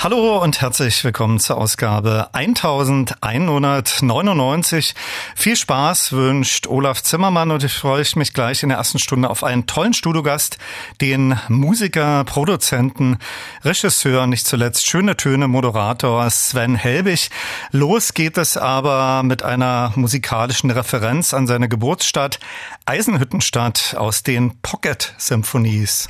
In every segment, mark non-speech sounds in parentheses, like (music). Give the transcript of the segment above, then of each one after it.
Hallo und herzlich willkommen zur Ausgabe 1199. Viel Spaß wünscht Olaf Zimmermann und ich freue mich gleich in der ersten Stunde auf einen tollen Studiogast, den Musiker, Produzenten, Regisseur, nicht zuletzt schöne Töne, Moderator Sven Helbig. Los geht es aber mit einer musikalischen Referenz an seine Geburtsstadt Eisenhüttenstadt aus den Pocket Symphonies.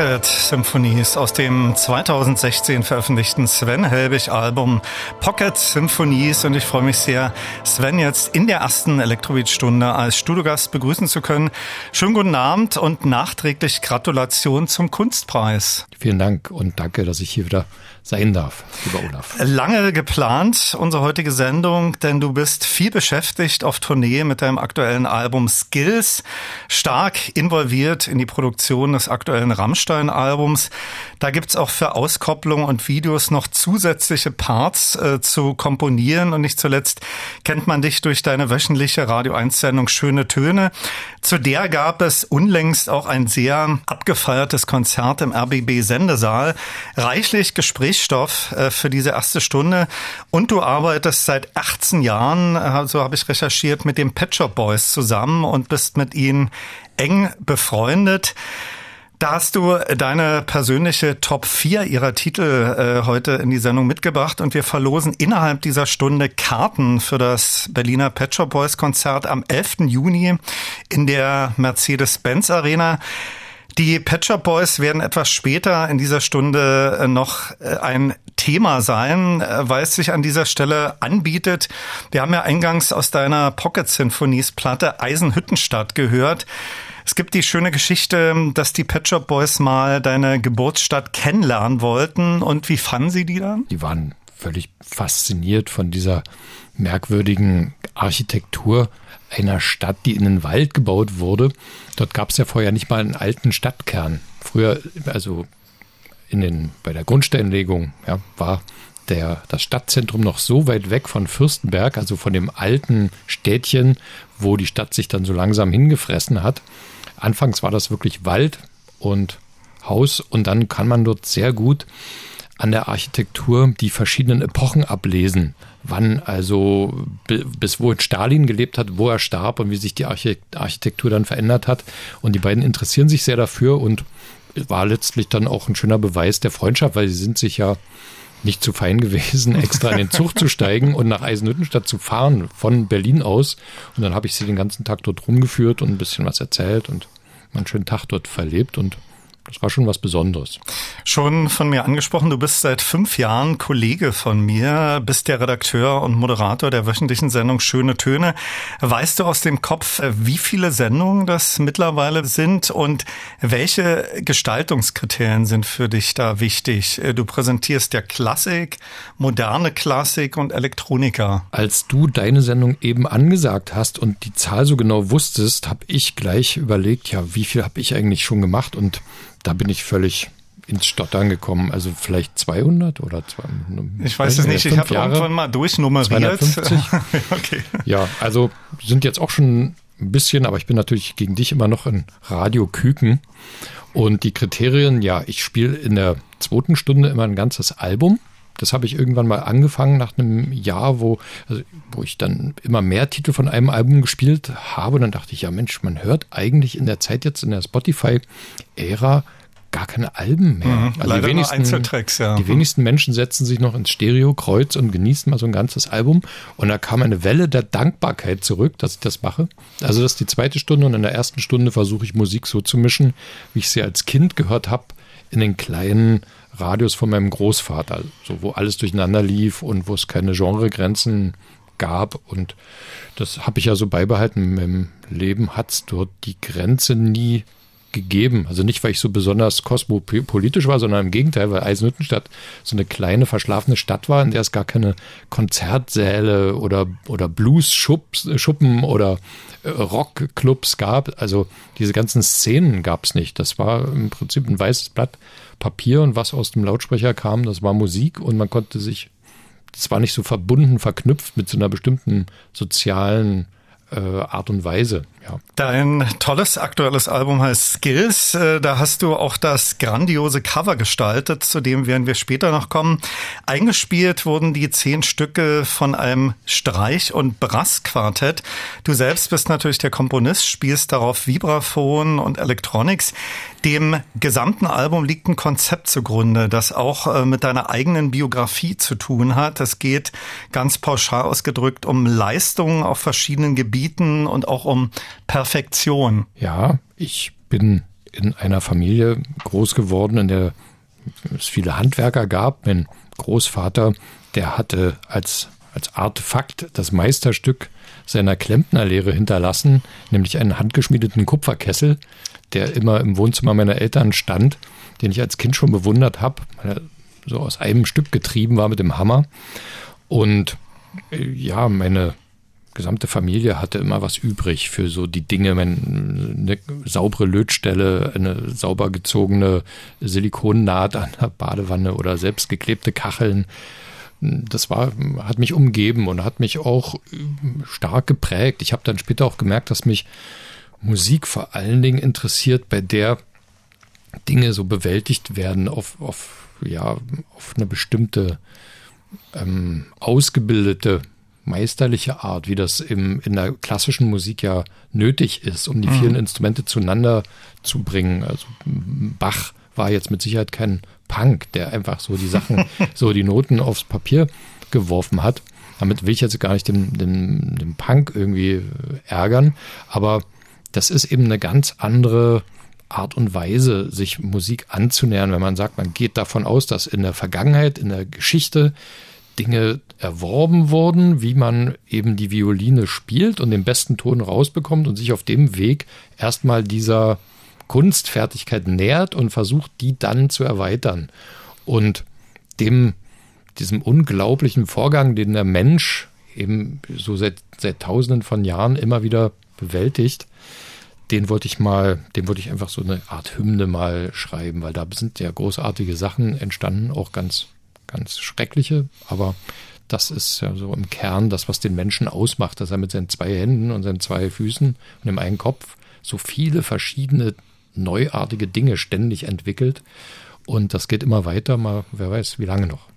Pocket Symphonies aus dem 2016 veröffentlichten Sven Helbig Album Pocket Symphonies und ich freue mich sehr, Sven jetzt in der ersten Elektrobeat-Stunde als Studiogast begrüßen zu können. Schönen guten Abend und nachträglich Gratulation zum Kunstpreis. Vielen Dank und danke, dass ich hier wieder sein darf, lieber Olaf. Lange geplant, unsere heutige Sendung, denn du bist viel beschäftigt auf Tournee mit deinem aktuellen Album Skills, stark involviert in die Produktion des aktuellen Rammstein-Albums. Da gibt's auch für Auskopplung und Videos noch zusätzliche Parts äh, zu komponieren und nicht zuletzt kennt man dich durch deine wöchentliche Radio 1-Sendung Schöne Töne. Zu der gab es unlängst auch ein sehr abgefeiertes Konzert im RBB Sendesaal. Reichlich Gesprächsstoff äh, für diese erste Stunde. Und du arbeitest seit 18 Jahren, äh, so habe ich recherchiert, mit den Pet Shop Boys zusammen und bist mit ihnen eng befreundet. Da hast du deine persönliche Top 4 ihrer Titel äh, heute in die Sendung mitgebracht und wir verlosen innerhalb dieser Stunde Karten für das Berliner Pet Shop Boys Konzert am 11. Juni in der Mercedes-Benz Arena. Die Pet Shop Boys werden etwas später in dieser Stunde äh, noch äh, ein Thema sein, äh, weil es sich an dieser Stelle anbietet. Wir haben ja eingangs aus deiner Pocket Symphonies Platte Eisenhüttenstadt gehört. Es gibt die schöne Geschichte, dass die Pet Shop Boys mal deine Geburtsstadt kennenlernen wollten. Und wie fanden sie die dann? Die waren völlig fasziniert von dieser merkwürdigen Architektur einer Stadt, die in den Wald gebaut wurde. Dort gab es ja vorher nicht mal einen alten Stadtkern. Früher, also in den, bei der Grundsteinlegung, ja, war der, das Stadtzentrum noch so weit weg von Fürstenberg, also von dem alten Städtchen, wo die Stadt sich dann so langsam hingefressen hat, Anfangs war das wirklich Wald und Haus und dann kann man dort sehr gut an der Architektur die verschiedenen Epochen ablesen. Wann also bis wohin Stalin gelebt hat, wo er starb und wie sich die Architektur dann verändert hat. Und die beiden interessieren sich sehr dafür und war letztlich dann auch ein schöner Beweis der Freundschaft, weil sie sind sich ja nicht zu fein gewesen, (laughs) extra in den Zug zu steigen und nach Eisenhüttenstadt zu fahren von Berlin aus. Und dann habe ich sie den ganzen Tag dort rumgeführt und ein bisschen was erzählt und einen schönen Tag dort verlebt und das war schon was Besonderes. Schon von mir angesprochen, du bist seit fünf Jahren Kollege von mir, bist der Redakteur und Moderator der wöchentlichen Sendung Schöne Töne. Weißt du aus dem Kopf, wie viele Sendungen das mittlerweile sind und welche Gestaltungskriterien sind für dich da wichtig? Du präsentierst ja Klassik, moderne Klassik und Elektronika. Als du deine Sendung eben angesagt hast und die Zahl so genau wusstest, habe ich gleich überlegt, ja, wie viel habe ich eigentlich schon gemacht und da bin ich völlig ins Stottern gekommen. Also vielleicht 200 oder 200. Ich weiß es nicht, ich habe irgendwann mal durchnummeriert. 250. (laughs) okay. Ja, also sind jetzt auch schon ein bisschen, aber ich bin natürlich gegen dich immer noch in Radio Küken. Und die Kriterien, ja, ich spiele in der zweiten Stunde immer ein ganzes Album. Das habe ich irgendwann mal angefangen nach einem Jahr, wo, also, wo ich dann immer mehr Titel von einem Album gespielt habe. Und dann dachte ich, ja Mensch, man hört eigentlich in der Zeit jetzt in der Spotify-Ära gar keine Alben mehr. Mhm, also die wenigsten, Einzeltracks, ja. Die wenigsten Menschen setzen sich noch ins Stereo-Kreuz und genießen mal so ein ganzes Album. Und da kam eine Welle der Dankbarkeit zurück, dass ich das mache. Also das ist die zweite Stunde und in der ersten Stunde versuche ich Musik so zu mischen, wie ich sie als Kind gehört habe, in den kleinen Radios von meinem Großvater, so wo alles durcheinander lief und wo es keine Genregrenzen gab. Und das habe ich ja so beibehalten. Im Leben hat es dort die Grenze nie gegeben. Also nicht, weil ich so besonders kosmopolitisch war, sondern im Gegenteil, weil Eisenhüttenstadt so eine kleine, verschlafene Stadt war, in der es gar keine Konzertsäle oder, oder Blues-Schuppen oder äh, Rockclubs gab. Also diese ganzen Szenen gab es nicht. Das war im Prinzip ein weißes Blatt Papier und was aus dem Lautsprecher kam, das war Musik und man konnte sich, das war nicht so verbunden, verknüpft mit so einer bestimmten sozialen äh, Art und Weise. Ja. Dein tolles aktuelles Album heißt Skills. Äh, da hast du auch das grandiose Cover gestaltet, zu dem werden wir später noch kommen. Eingespielt wurden die zehn Stücke von einem Streich- und Brassquartett. Du selbst bist natürlich der Komponist, spielst darauf Vibraphon und Electronics. Dem gesamten Album liegt ein Konzept zugrunde, das auch äh, mit deiner eigenen Biografie zu tun hat. Es geht ganz pauschal ausgedrückt um Leistungen auf verschiedenen Gebieten und auch um Perfektion. Ja, ich bin in einer Familie groß geworden, in der es viele Handwerker gab. Mein Großvater, der hatte als, als Artefakt das Meisterstück seiner Klempnerlehre hinterlassen, nämlich einen handgeschmiedeten Kupferkessel, der immer im Wohnzimmer meiner Eltern stand, den ich als Kind schon bewundert habe, weil er so aus einem Stück getrieben war mit dem Hammer. Und äh, ja, meine gesamte Familie hatte immer was übrig für so die Dinge, eine saubere Lötstelle, eine sauber gezogene Silikonnaht an der Badewanne oder selbstgeklebte Kacheln. Das war, hat mich umgeben und hat mich auch stark geprägt. Ich habe dann später auch gemerkt, dass mich Musik vor allen Dingen interessiert, bei der Dinge so bewältigt werden auf, auf, ja, auf eine bestimmte ähm, ausgebildete meisterliche Art, wie das im, in der klassischen Musik ja nötig ist, um die mhm. vielen Instrumente zueinander zu bringen. Also Bach war jetzt mit Sicherheit kein Punk, der einfach so die Sachen, (laughs) so die Noten aufs Papier geworfen hat. Damit will ich jetzt gar nicht den, den, den Punk irgendwie ärgern, aber das ist eben eine ganz andere Art und Weise, sich Musik anzunähern, wenn man sagt, man geht davon aus, dass in der Vergangenheit, in der Geschichte Dinge erworben wurden, wie man eben die Violine spielt und den besten Ton rausbekommt und sich auf dem Weg erstmal dieser Kunstfertigkeit nähert und versucht, die dann zu erweitern. Und dem, diesem unglaublichen Vorgang, den der Mensch eben so seit, seit tausenden von Jahren immer wieder bewältigt, den wollte ich mal, dem wollte ich einfach so eine Art Hymne mal schreiben, weil da sind ja großartige Sachen entstanden, auch ganz ganz schreckliche, aber das ist ja so im Kern das, was den Menschen ausmacht, dass er mit seinen zwei Händen und seinen zwei Füßen und dem einen Kopf so viele verschiedene neuartige Dinge ständig entwickelt. Und das geht immer weiter, mal wer weiß, wie lange noch.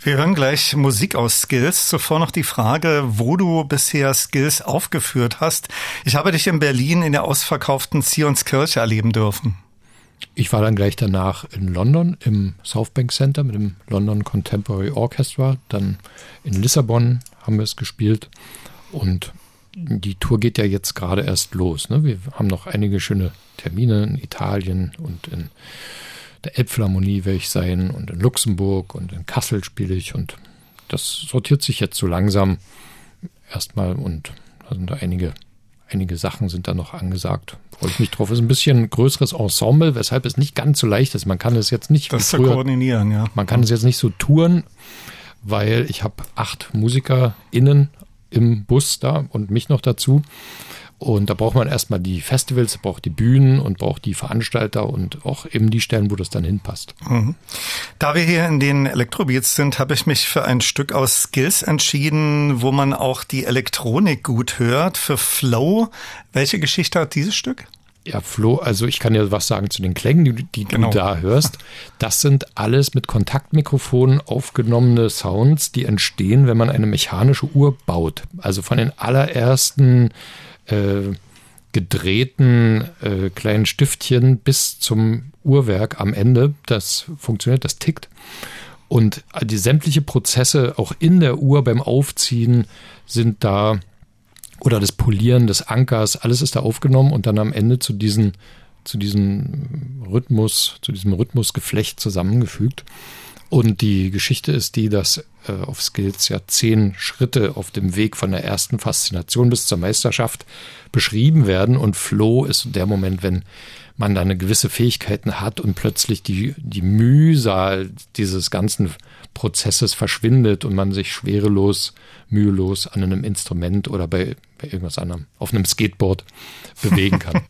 Wir hören gleich Musik aus Skills. Zuvor noch die Frage, wo du bisher Skills aufgeführt hast. Ich habe dich in Berlin in der ausverkauften Zionskirche erleben dürfen. Ich war dann gleich danach in London im Southbank Center mit dem London Contemporary Orchestra. Dann in Lissabon haben wir es gespielt. Und die Tour geht ja jetzt gerade erst los. Ne? Wir haben noch einige schöne Termine in Italien und in der Elbphilharmonie werde ich sein und in Luxemburg und in Kassel spiele ich. Und das sortiert sich jetzt so langsam erstmal und da sind da einige einige Sachen sind da noch angesagt. Freue ich mich drauf. Ist ein bisschen größeres Ensemble, weshalb es nicht ganz so leicht ist. Man kann es jetzt nicht das früher, zu koordinieren, ja. Man kann es jetzt nicht so touren, weil ich habe acht MusikerInnen im Bus da und mich noch dazu. Und da braucht man erstmal die Festivals, braucht die Bühnen und braucht die Veranstalter und auch eben die Stellen, wo das dann hinpasst. Mhm. Da wir hier in den Elektrobeats sind, habe ich mich für ein Stück aus Skills entschieden, wo man auch die Elektronik gut hört. Für Flow. Welche Geschichte hat dieses Stück? Ja, Flo, also ich kann ja was sagen zu den Klängen, die, die genau. du da hörst. Das sind alles mit Kontaktmikrofonen aufgenommene Sounds, die entstehen, wenn man eine mechanische Uhr baut. Also von den allerersten äh, gedrehten äh, kleinen Stiftchen bis zum Uhrwerk am Ende. Das funktioniert, das tickt. Und die sämtliche Prozesse auch in der Uhr beim Aufziehen sind da oder das Polieren des Ankers, alles ist da aufgenommen und dann am Ende zu diesen zu diesem Rhythmus, zu diesem Rhythmusgeflecht zusammengefügt. Und die Geschichte ist die, dass äh, auf Skills ja zehn Schritte auf dem Weg von der ersten Faszination bis zur Meisterschaft beschrieben werden. Und Flow ist der Moment, wenn man da eine gewisse Fähigkeiten hat und plötzlich die, die Mühsal dieses ganzen Prozesses verschwindet und man sich schwerelos, mühelos an einem Instrument oder bei, bei irgendwas anderem, auf einem Skateboard (laughs) bewegen kann.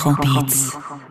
Elektrobeats.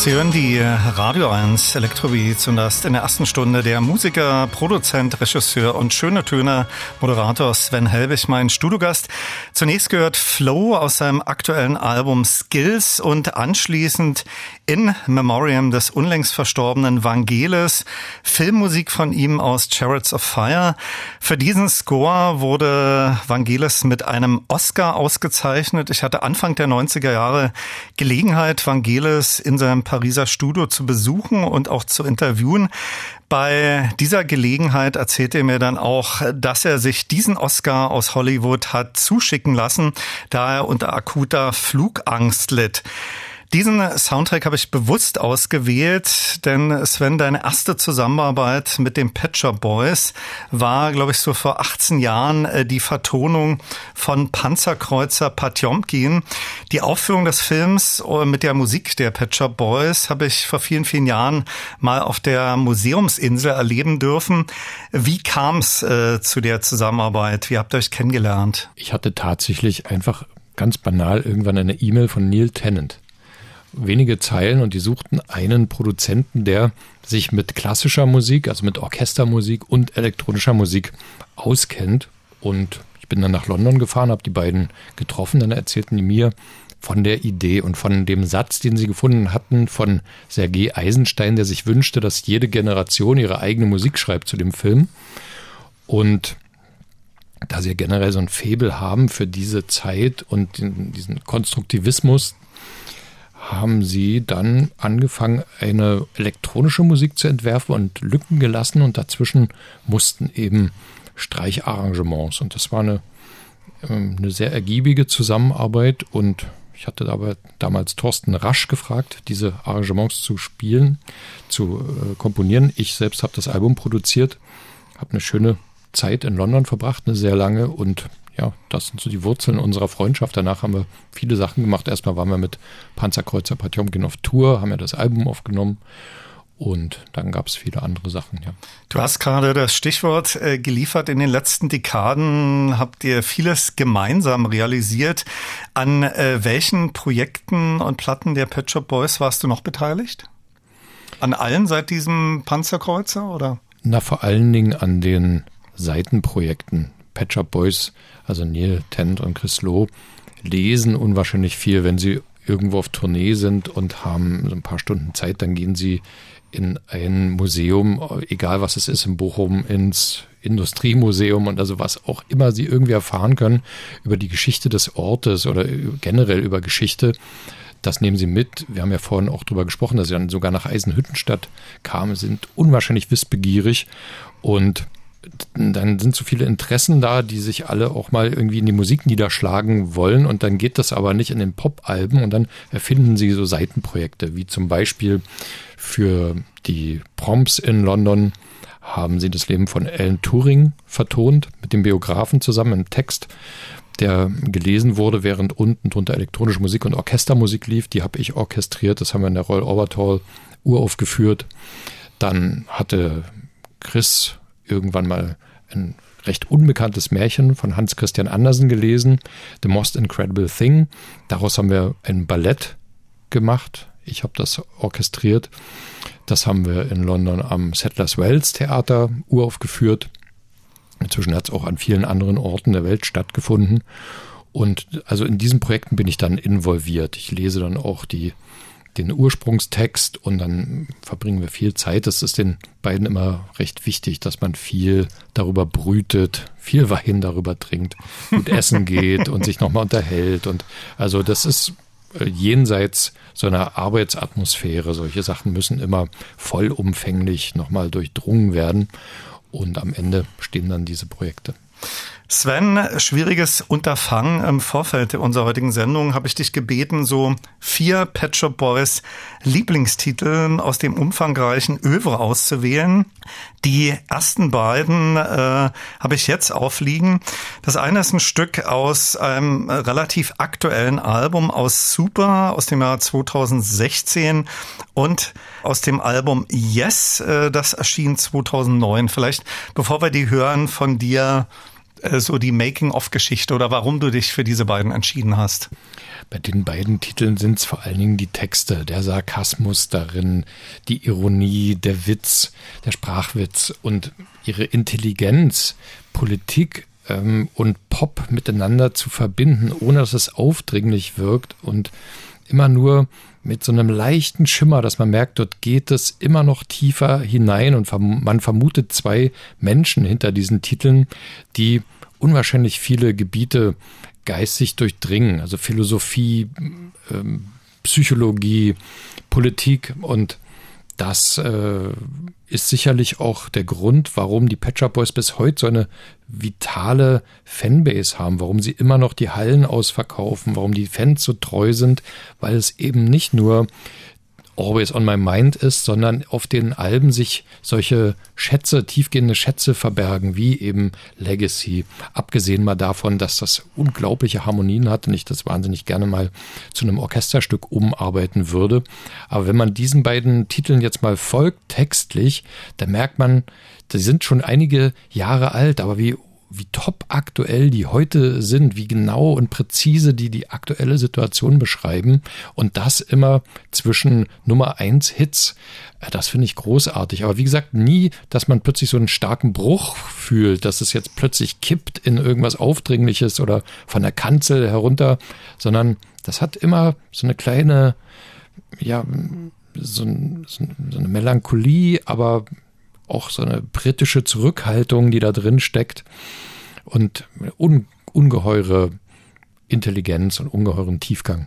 Sie hören die Radio 1 Elektrobeats und das in der ersten Stunde der Musiker, Produzent, Regisseur und schöne Töne Moderator Sven Helbig, mein Studiogast. Zunächst gehört Flow aus seinem aktuellen Album Skills und anschließend in Memoriam des unlängst verstorbenen Vangelis, Filmmusik von ihm aus Chariots of Fire. Für diesen Score wurde Vangelis mit einem Oscar ausgezeichnet. Ich hatte Anfang der 90er Jahre Gelegenheit, Vangelis in seinem Pariser Studio zu besuchen und auch zu interviewen. Bei dieser Gelegenheit erzählte er mir dann auch, dass er sich diesen Oscar aus Hollywood hat zuschicken lassen, da er unter akuter Flugangst litt. Diesen Soundtrack habe ich bewusst ausgewählt, denn Sven, deine erste Zusammenarbeit mit den Patcher Boys war, glaube ich, so vor 18 Jahren äh, die Vertonung von Panzerkreuzer Patjomkin. Die Aufführung des Films äh, mit der Musik der Patcher Boys habe ich vor vielen, vielen Jahren mal auf der Museumsinsel erleben dürfen. Wie kam es äh, zu der Zusammenarbeit? Wie habt ihr euch kennengelernt? Ich hatte tatsächlich einfach ganz banal irgendwann eine E-Mail von Neil Tennant wenige Zeilen und die suchten einen Produzenten, der sich mit klassischer Musik, also mit Orchestermusik und elektronischer Musik auskennt. Und ich bin dann nach London gefahren, habe die beiden getroffen, dann erzählten die mir von der Idee und von dem Satz, den sie gefunden hatten von Sergei Eisenstein, der sich wünschte, dass jede Generation ihre eigene Musik schreibt zu dem Film. Und da sie generell so ein Faible haben für diese Zeit und diesen Konstruktivismus, haben sie dann angefangen, eine elektronische Musik zu entwerfen und Lücken gelassen und dazwischen mussten eben Streicharrangements. Und das war eine, ähm, eine sehr ergiebige Zusammenarbeit und Ich hatte aber damals Thorsten Rasch gefragt, diese Arrangements zu spielen, zu äh, komponieren. Ich selbst habe das Album produziert, habe eine schöne Zeit in London verbracht, eine sehr lange und ja, das sind so die Wurzeln unserer Freundschaft. Danach haben wir viele Sachen gemacht. Erstmal waren wir mit Panzerkreuzer Patjomkin auf Tour, haben ja das Album aufgenommen und dann gab es viele andere Sachen, ja. Du hast gerade das Stichwort äh, geliefert. In den letzten Dekaden habt ihr vieles gemeinsam realisiert. An äh, welchen Projekten und Platten der Pet Shop Boys warst du noch beteiligt? An allen seit diesem Panzerkreuzer oder? Na, vor allen Dingen an den Seitenprojekten. Pet Shop Boys, also Neil Tent und Chris Loh, lesen unwahrscheinlich viel, wenn sie irgendwo auf Tournee sind und haben so ein paar Stunden Zeit, dann gehen sie in ein Museum, egal was es ist, in Bochum, ins Industriemuseum und also was auch immer sie irgendwie erfahren können über die Geschichte des Ortes oder generell über Geschichte. Das nehmen sie mit. Wir haben ja vorhin auch darüber gesprochen, dass sie dann sogar nach Eisenhüttenstadt kamen, sind unwahrscheinlich wissbegierig und dann sind so viele Interessen da, die sich alle auch mal irgendwie in die Musik niederschlagen wollen und dann geht das aber nicht in den Pop-Alben und dann erfinden sie so Seitenprojekte, wie zum Beispiel für die Proms in London haben sie das Leben von Alan Turing vertont, mit dem Biografen zusammen im Text, der gelesen wurde, während unten drunter elektronische Musik und Orchestermusik lief. Die habe ich orchestriert, das haben wir in der Royal Hall uraufgeführt. Dann hatte Chris irgendwann mal ein recht unbekanntes Märchen von Hans Christian Andersen gelesen, The Most Incredible Thing. Daraus haben wir ein Ballett gemacht. Ich habe das orchestriert. Das haben wir in London am Settlers Wells Theater uraufgeführt. Inzwischen hat es auch an vielen anderen Orten der Welt stattgefunden. Und also in diesen Projekten bin ich dann involviert. Ich lese dann auch die den Ursprungstext und dann verbringen wir viel Zeit. Das ist den beiden immer recht wichtig, dass man viel darüber brütet, viel Wein darüber trinkt, gut (laughs) essen geht und sich nochmal unterhält. Und also das ist äh, jenseits so einer Arbeitsatmosphäre. Solche Sachen müssen immer vollumfänglich nochmal durchdrungen werden. Und am Ende stehen dann diese Projekte. Sven, schwieriges Unterfangen. Im Vorfeld unserer heutigen Sendung habe ich dich gebeten, so vier Pet Shop Boys Lieblingstitel aus dem umfangreichen Övre auszuwählen. Die ersten beiden äh, habe ich jetzt aufliegen. Das eine ist ein Stück aus einem relativ aktuellen Album aus Super aus dem Jahr 2016 und aus dem Album Yes, äh, das erschien 2009. Vielleicht, bevor wir die hören, von dir so die Making-of-Geschichte oder warum du dich für diese beiden entschieden hast? Bei den beiden Titeln sind es vor allen Dingen die Texte, der Sarkasmus darin, die Ironie, der Witz, der Sprachwitz und ihre Intelligenz, Politik ähm, und Pop miteinander zu verbinden, ohne dass es aufdringlich wirkt und immer nur mit so einem leichten Schimmer, dass man merkt, dort geht es immer noch tiefer hinein und man vermutet zwei Menschen hinter diesen Titeln, die unwahrscheinlich viele Gebiete geistig durchdringen, also Philosophie, ähm, Psychologie, Politik und das äh, ist sicherlich auch der Grund, warum die Pet Shop Boys bis heute so eine vitale Fanbase haben, warum sie immer noch die Hallen ausverkaufen, warum die Fans so treu sind, weil es eben nicht nur Always on My Mind ist, sondern auf den Alben sich solche Schätze, tiefgehende Schätze verbergen, wie eben Legacy. Abgesehen mal davon, dass das unglaubliche Harmonien hat und ich das wahnsinnig gerne mal zu einem Orchesterstück umarbeiten würde. Aber wenn man diesen beiden Titeln jetzt mal folgt, textlich, dann merkt man, die sind schon einige Jahre alt, aber wie wie top aktuell die heute sind, wie genau und präzise die die aktuelle Situation beschreiben und das immer zwischen Nummer eins Hits. Äh, das finde ich großartig. Aber wie gesagt, nie, dass man plötzlich so einen starken Bruch fühlt, dass es jetzt plötzlich kippt in irgendwas Aufdringliches oder von der Kanzel herunter, sondern das hat immer so eine kleine, ja, so, so eine Melancholie, aber auch so eine britische Zurückhaltung, die da drin steckt und un ungeheure Intelligenz und ungeheuren Tiefgang.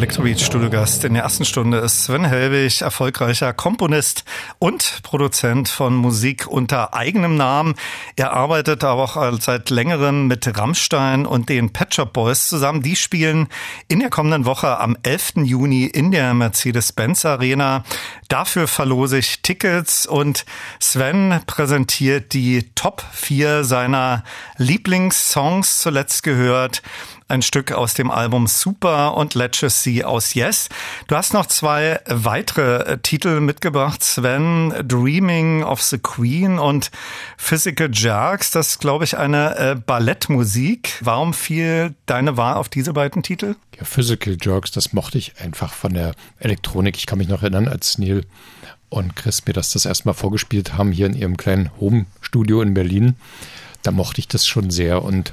Mein Elektrobeat-Studiogast in der ersten Stunde ist Sven Helwig, erfolgreicher Komponist und Produzent von Musik unter eigenem Namen. Er arbeitet aber auch seit längerem mit Rammstein und den Pet Shop Boys zusammen. Die spielen in der kommenden Woche am 11. Juni in der Mercedes-Benz Arena. Dafür verlose ich Tickets und Sven präsentiert die Top 4 seiner Lieblingssongs zuletzt gehört ein Stück aus dem Album Super und See aus Yes. Du hast noch zwei weitere äh, Titel mitgebracht, Sven, Dreaming of the Queen und Physical Jerks. Das ist, glaube ich, eine äh, Ballettmusik. Warum fiel deine Wahl auf diese beiden Titel? Ja, Physical Jerks, das mochte ich einfach von der Elektronik. Ich kann mich noch erinnern, als Neil und Chris mir das das erstmal vorgespielt haben hier in ihrem kleinen Home-Studio in Berlin. Da mochte ich das schon sehr und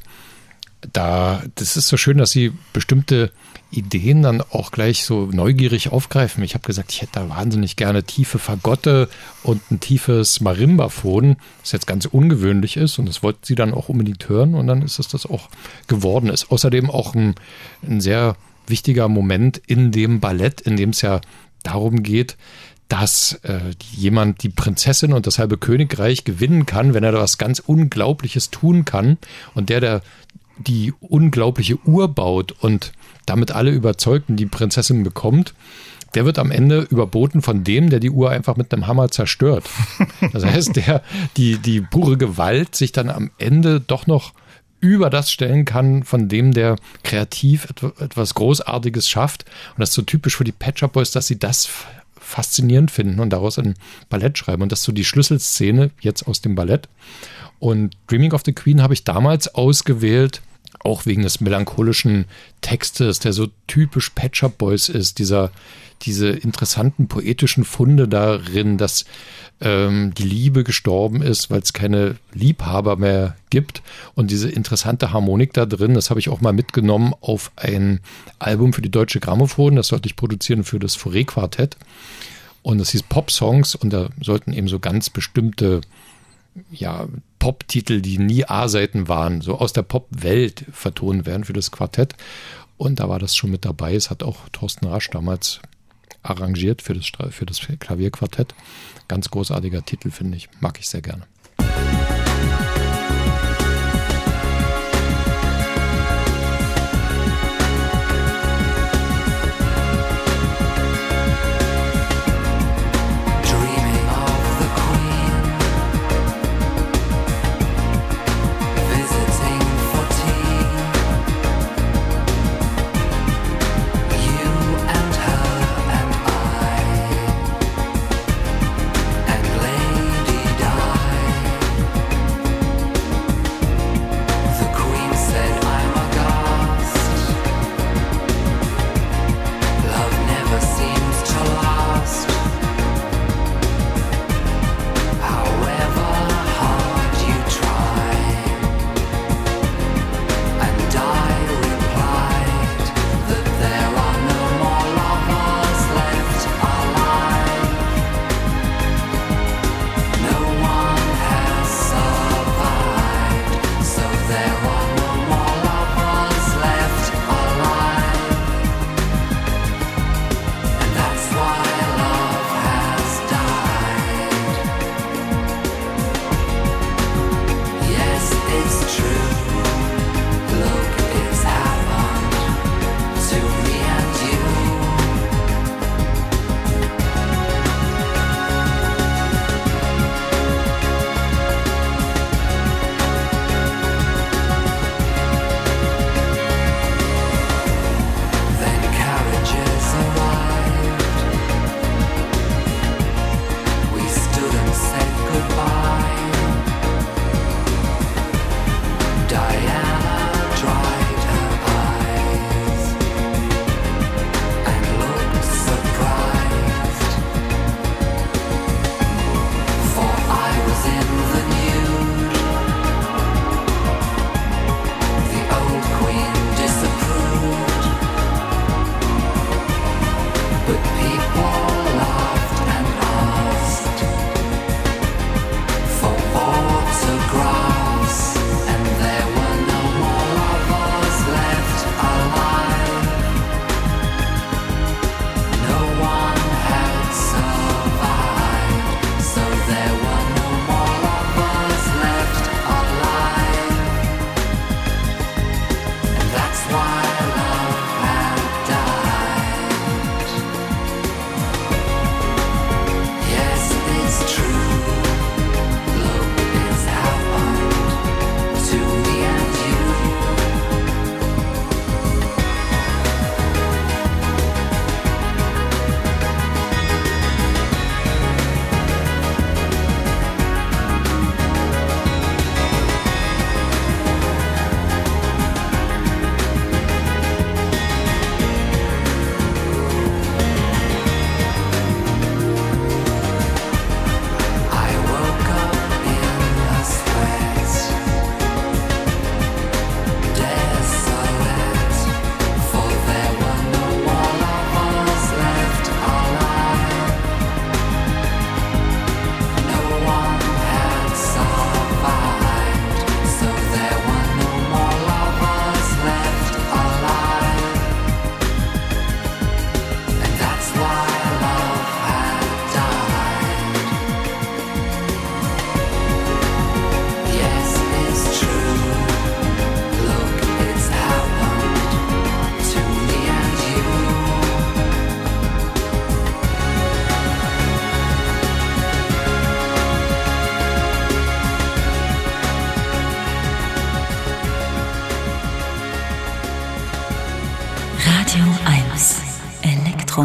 da, das ist so schön, dass sie bestimmte Ideen dann auch gleich so neugierig aufgreifen. Ich habe gesagt, ich hätte da wahnsinnig gerne tiefe Fagotte und ein tiefes Marimbaphon, das jetzt ganz ungewöhnlich ist und das wollten sie dann auch unbedingt hören und dann ist es das auch geworden. Ist außerdem auch ein, ein sehr wichtiger Moment in dem Ballett, in dem es ja darum geht, dass äh, jemand die Prinzessin und das halbe Königreich gewinnen kann, wenn er da was ganz Unglaubliches tun kann. Und der, der die unglaubliche Uhr baut und damit alle überzeugt und die Prinzessin bekommt, der wird am Ende überboten von dem, der die Uhr einfach mit einem Hammer zerstört. (laughs) Das heißt, der die, die pure Gewalt sich dann am Ende doch noch über das stellen kann, von dem der kreativ etwas Großartiges schafft. Und das ist so typisch für die Patcher Boys, dass sie das faszinierend finden und daraus ein Ballett schreiben. Und das ist so die Schlüsselszene jetzt aus dem Ballett. Und Dreaming of the Queen habe ich damals ausgewählt, auch wegen des melancholischen Textes, der so typisch Patch Up Boys ist, dieser, diese interessanten poetischen Funde darin, dass ähm, die Liebe gestorben ist, weil es keine Liebhaber mehr gibt. Und diese interessante Harmonik da drin, das habe ich auch mal mitgenommen auf ein Album für die Deutsche Grammophon, das sollte ich produzieren für das Fauré-Quartett und das hieß Pop-Songs und da sollten eben so ganz bestimmte ja, Pop-Titel, die nie A-Seiten waren, so aus der Pop-Welt vertonen werden für das Quartett. Und da war das schon mit dabei. Es hat auch Thorsten Rasch damals arrangiert für das, für das Klavierquartett. Ganz großartiger Titel, finde ich. Mag ich sehr gerne. die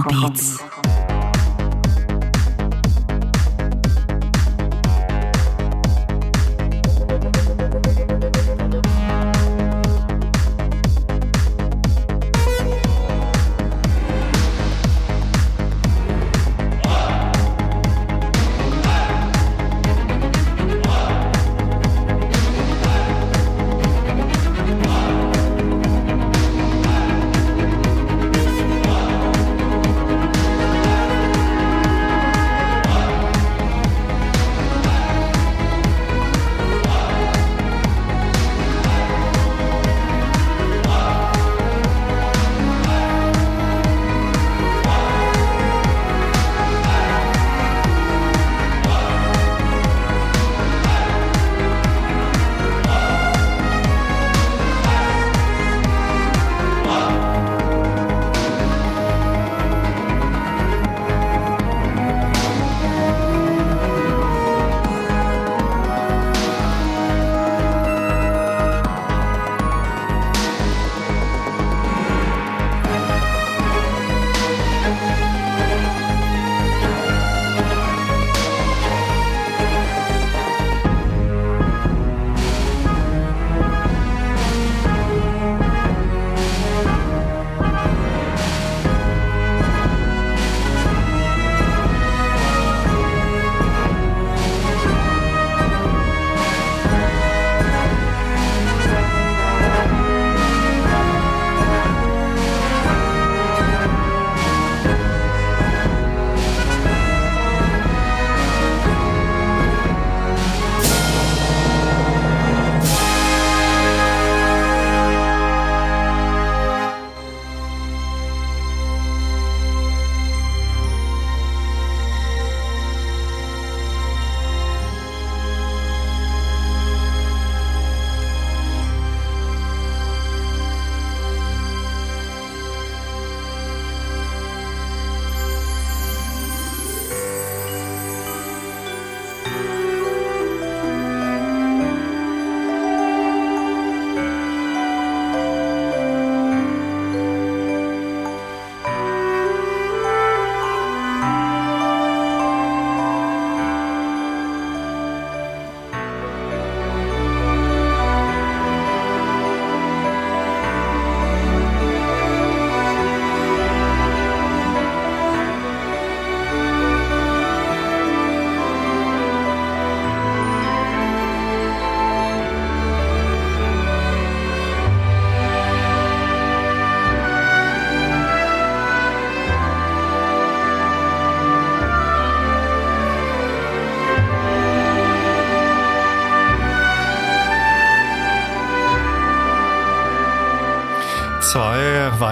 Beats.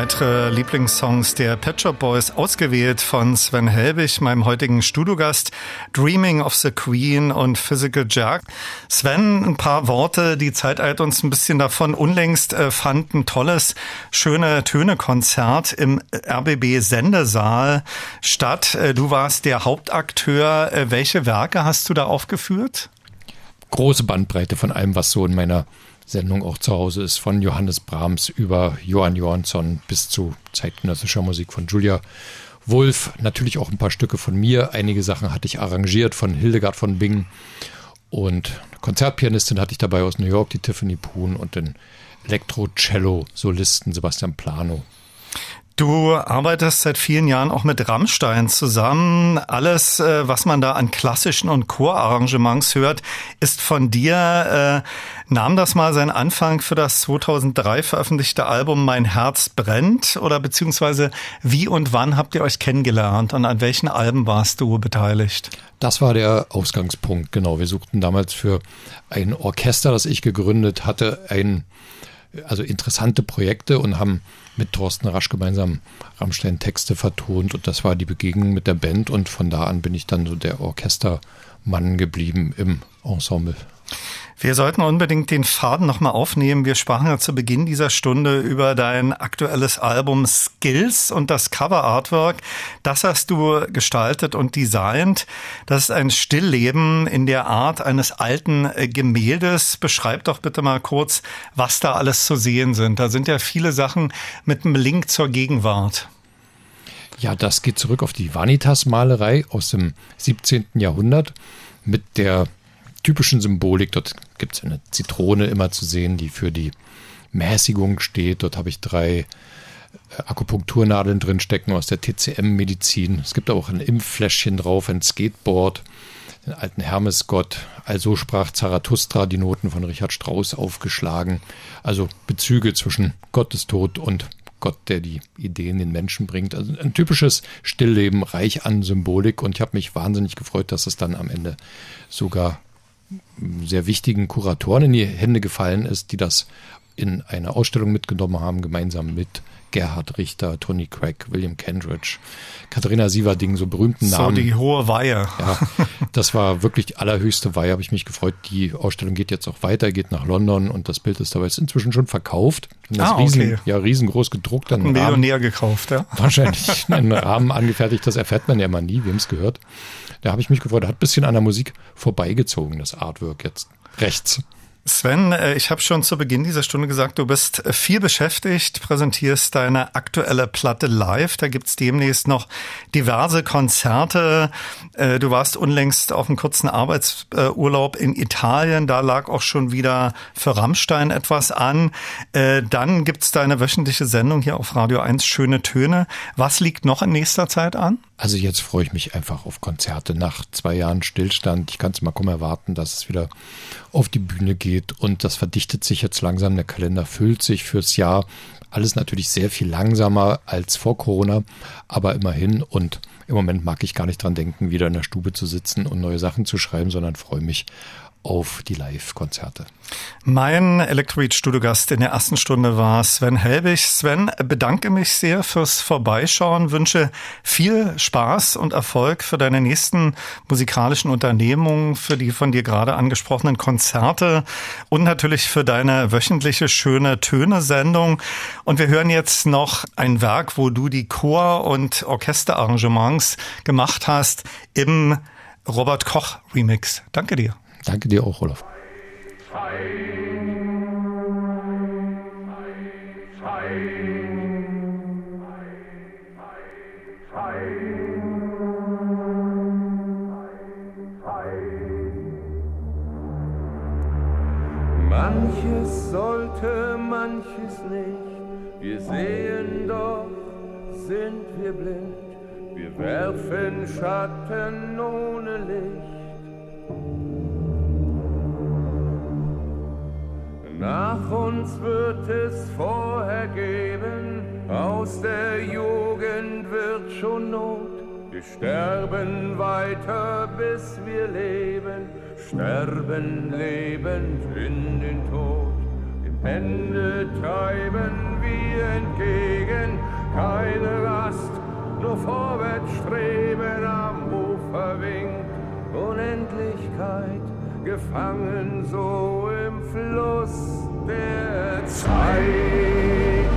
Weitere Lieblingssongs der Pet Shop Boys ausgewählt von Sven Helbig, meinem heutigen Studiogast, Dreaming of the Queen und Physical Jerk. Sven, ein paar Worte, die Zeit eilt uns ein bisschen davon. Unlängst äh, fand ein tolles, schöne Töne-Konzert im RBB Sendesaal statt. Äh, du warst der Hauptakteur. Äh, welche Werke hast du da aufgeführt? Große Bandbreite von allem, was so in meiner Sendung auch zu Hause ist, von Johannes Brahms über Johann Johansson bis zu zeitgenössischer Musik von Julia Wolf. Natürlich auch ein paar Stücke von mir. Einige Sachen hatte ich arrangiert von Hildegard von Bingen. Und Konzertpianistin hatte ich dabei aus New York, die Tiffany Poon und den Elektro-Cello-Solisten Sebastian Plano. Du arbeitest seit vielen Jahren auch mit Rammstein zusammen. Alles, äh, was man da an klassischen und Chorarrangements hört, ist von dir. Äh, nahm das mal seinen Anfang für das 2003 veröffentlichte Album Mein Herz brennt? Oder beziehungsweise wie und wann habt ihr euch kennengelernt und an welchen Alben warst du beteiligt? Das war der Ausgangspunkt, genau. Wir suchten damals für ein Orchester, das ich gegründet hatte, ein also interessante Projekte und haben mit Thorsten Rasch gemeinsam Rammstein-Texte vertont und das war die Begegnung mit der Band und von da an bin ich dann so der Orchestermann geblieben im Ensemble. Wir sollten unbedingt den Faden nochmal aufnehmen. Wir sprachen ja zu Beginn dieser Stunde über dein aktuelles Album Skills und das Cover Artwork. Das hast du gestaltet und designt. Das ist ein Stillleben in der Art eines alten Gemäldes. Beschreib doch bitte mal kurz, was da alles zu sehen sind. Da sind ja viele Sachen mit einem Link zur Gegenwart. Ja, das geht zurück auf die Vanitas-Malerei aus dem 17. Jahrhundert mit der typischen Symbolik. Dort gibt es eine Zitrone immer zu sehen, die für die Mäßigung steht. Dort habe ich drei äh, Akupunkturnadeln drin stecken aus der TCM-Medizin. Es gibt auch ein Impffläschchen drauf, ein Skateboard, den alten Hermesgott. Also sprach Zarathustra, die Noten von Richard Strauss aufgeschlagen. Also Bezüge zwischen Gottestod und Gott, der die Ideen den Menschen bringt. Also ein typisches Stillleben, reich an Symbolik. Und ich habe mich wahnsinnig gefreut, dass es dann am Ende sogar sehr wichtigen Kuratoren in die Hände gefallen ist, die das in eine Ausstellung mitgenommen haben, gemeinsam mit Gerhard Richter, Tony Craig, William Kendridge, Katharina Sieverding, so berühmten so Namen. So die hohe Weihe. Ja, das war wirklich die allerhöchste Weihe, habe ich mich gefreut. Die Ausstellung geht jetzt auch weiter, geht nach London und das Bild ist dabei ist inzwischen schon verkauft. Das ah, riesen, okay. ja, riesengroß gedruckt. Ein Millionär gekauft, ja. Wahrscheinlich (laughs) einen Rahmen angefertigt, das erfährt man ja mal nie, wem es gehört. Da habe ich mich gefreut. Hat ein bisschen an der Musik vorbeigezogen, das Artwork jetzt rechts. Sven, äh, ich habe schon zu Beginn dieser Stunde gesagt, du bist äh, viel beschäftigt, präsentierst deine aktuelle Platte live. Da gibt's demnächst noch diverse Konzerte. Äh, du warst unlängst auf einem kurzen Arbeitsurlaub in Italien. Da lag auch schon wieder für Rammstein etwas an. Dann gibt's deine wöchentliche Sendung hier auf Radio 1, Schöne Töne. Was liegt noch in nächster Zeit an? Also jetzt freue ich mich einfach auf Konzerte nach zwei Jahren Stillstand. Ich kann es mal kaum erwarten, dass es wieder auf die Bühne geht und das verdichtet sich jetzt langsam. Der Kalender füllt sich fürs Jahr. Alles natürlich sehr viel langsamer als vor Corona, aber immerhin und im Moment mag ich gar nicht dran denken, wieder in der Stube zu sitzen und neue Sachen zu schreiben, sondern freue mich auf die Live-Konzerte. Mein Electroid-Studiogast in der ersten Stunde war Sven Helbig. Sven, bedanke mich sehr fürs Vorbeischauen, wünsche viel Spaß und Erfolg für deine nächsten musikalischen Unternehmungen, für die von dir gerade angesprochenen Konzerte und natürlich für deine wöchentliche schöne Töne-Sendung. Und wir hören jetzt noch ein Werk, wo du die Chor- und Orchesterarrangements gemacht hast im Robert Koch Remix. Danke dir. Danke dir auch, Olaf. Manches sollte, manches nicht. Wir sehen doch, sind wir blind. Wir werfen Schatten ohne Licht. Nach uns wird es vorher geben, aus der Jugend wird schon Not. Wir sterben weiter, bis wir leben, sterben lebend in den Tod. Dem Ende treiben wir entgegen, keine Rast, nur vorwärts streben, am Ufer winkt. Unendlichkeit gefangen so im Fluss der Zeit.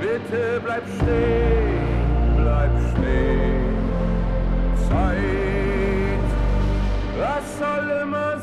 Bitte bleib stehen, bleib stehen. Zeit, was soll immer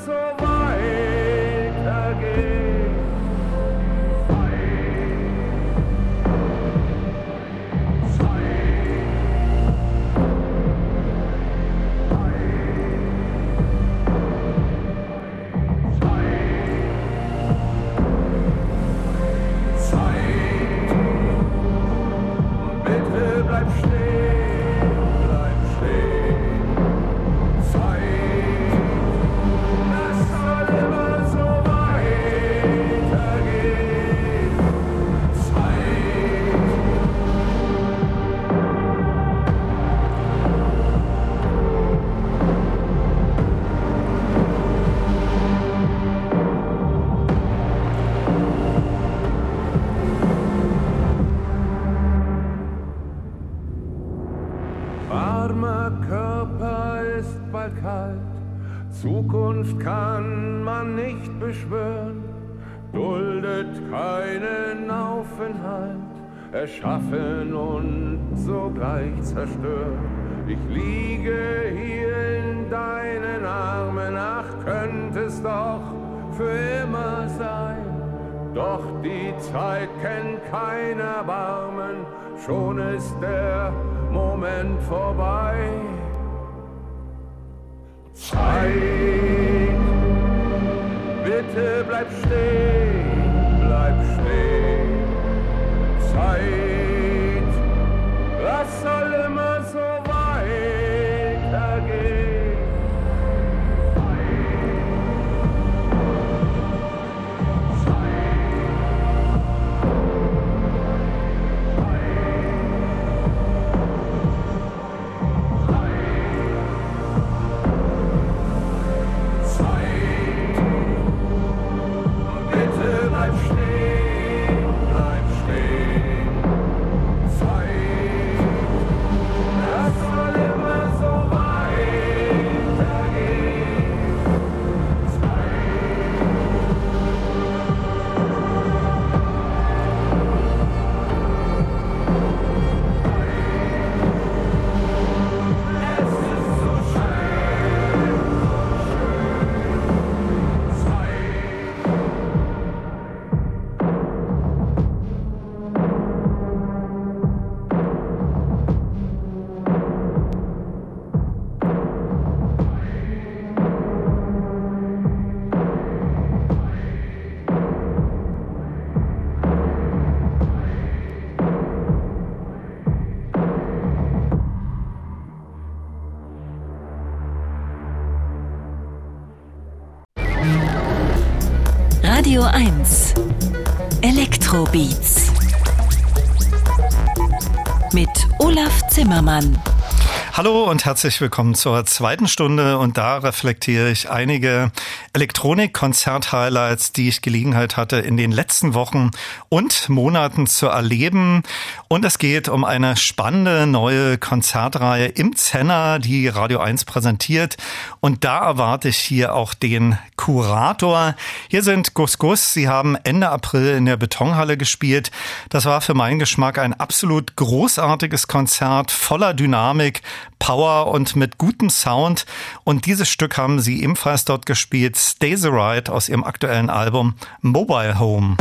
erschaffen und sogleich zerstören. Ich liege hier in deinen Armen, ach könnte es doch für immer sein. Doch die Zeit kennt kein Erbarmen, schon ist der Moment vorbei. Zeit, bitte bleib stehen, bleib stehen. Zeit, 1 Elektrobeats mit Olaf Zimmermann. Hallo und herzlich willkommen zur zweiten Stunde und da reflektiere ich einige Elektronik-Konzert-Highlights, die ich Gelegenheit hatte in den letzten Wochen und Monaten zu erleben. Und es geht um eine spannende neue Konzertreihe im Zenner, die Radio 1 präsentiert. Und da erwarte ich hier auch den Kurator. Hier sind Gus Gus. Sie haben Ende April in der Betonhalle gespielt. Das war für meinen Geschmack ein absolut großartiges Konzert voller Dynamik, Power und mit gutem Sound. Und dieses Stück haben sie ebenfalls dort gespielt. Stay the Ride aus ihrem aktuellen Album Mobile Home.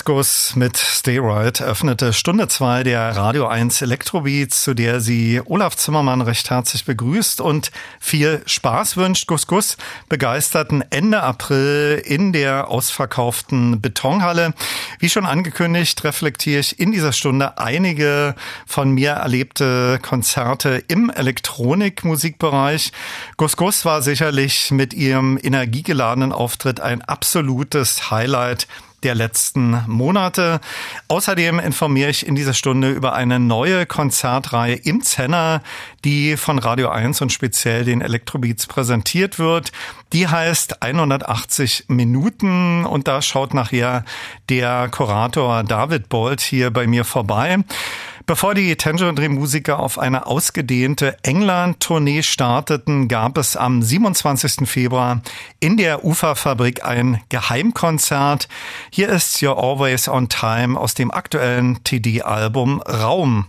Gus mit Right öffnete Stunde 2 der Radio 1 Elektrobeats, zu der sie Olaf Zimmermann recht herzlich begrüßt und viel Spaß wünscht. Gus begeisterten Ende April in der ausverkauften Betonhalle. Wie schon angekündigt, reflektiere ich in dieser Stunde einige von mir erlebte Konzerte im Elektronikmusikbereich. Gus war sicherlich mit ihrem energiegeladenen Auftritt ein absolutes Highlight der letzten Monate. Außerdem informiere ich in dieser Stunde über eine neue Konzertreihe im Zenner, die von Radio 1 und speziell den Elektrobeats präsentiert wird. Die heißt 180 Minuten und da schaut nachher der Kurator David Bolt hier bei mir vorbei. Bevor die Tangerine-Musiker auf eine ausgedehnte England-Tournee starteten, gab es am 27. Februar in der Uferfabrik ein Geheimkonzert. Hier ist You're Always on Time aus dem aktuellen TD-Album Raum.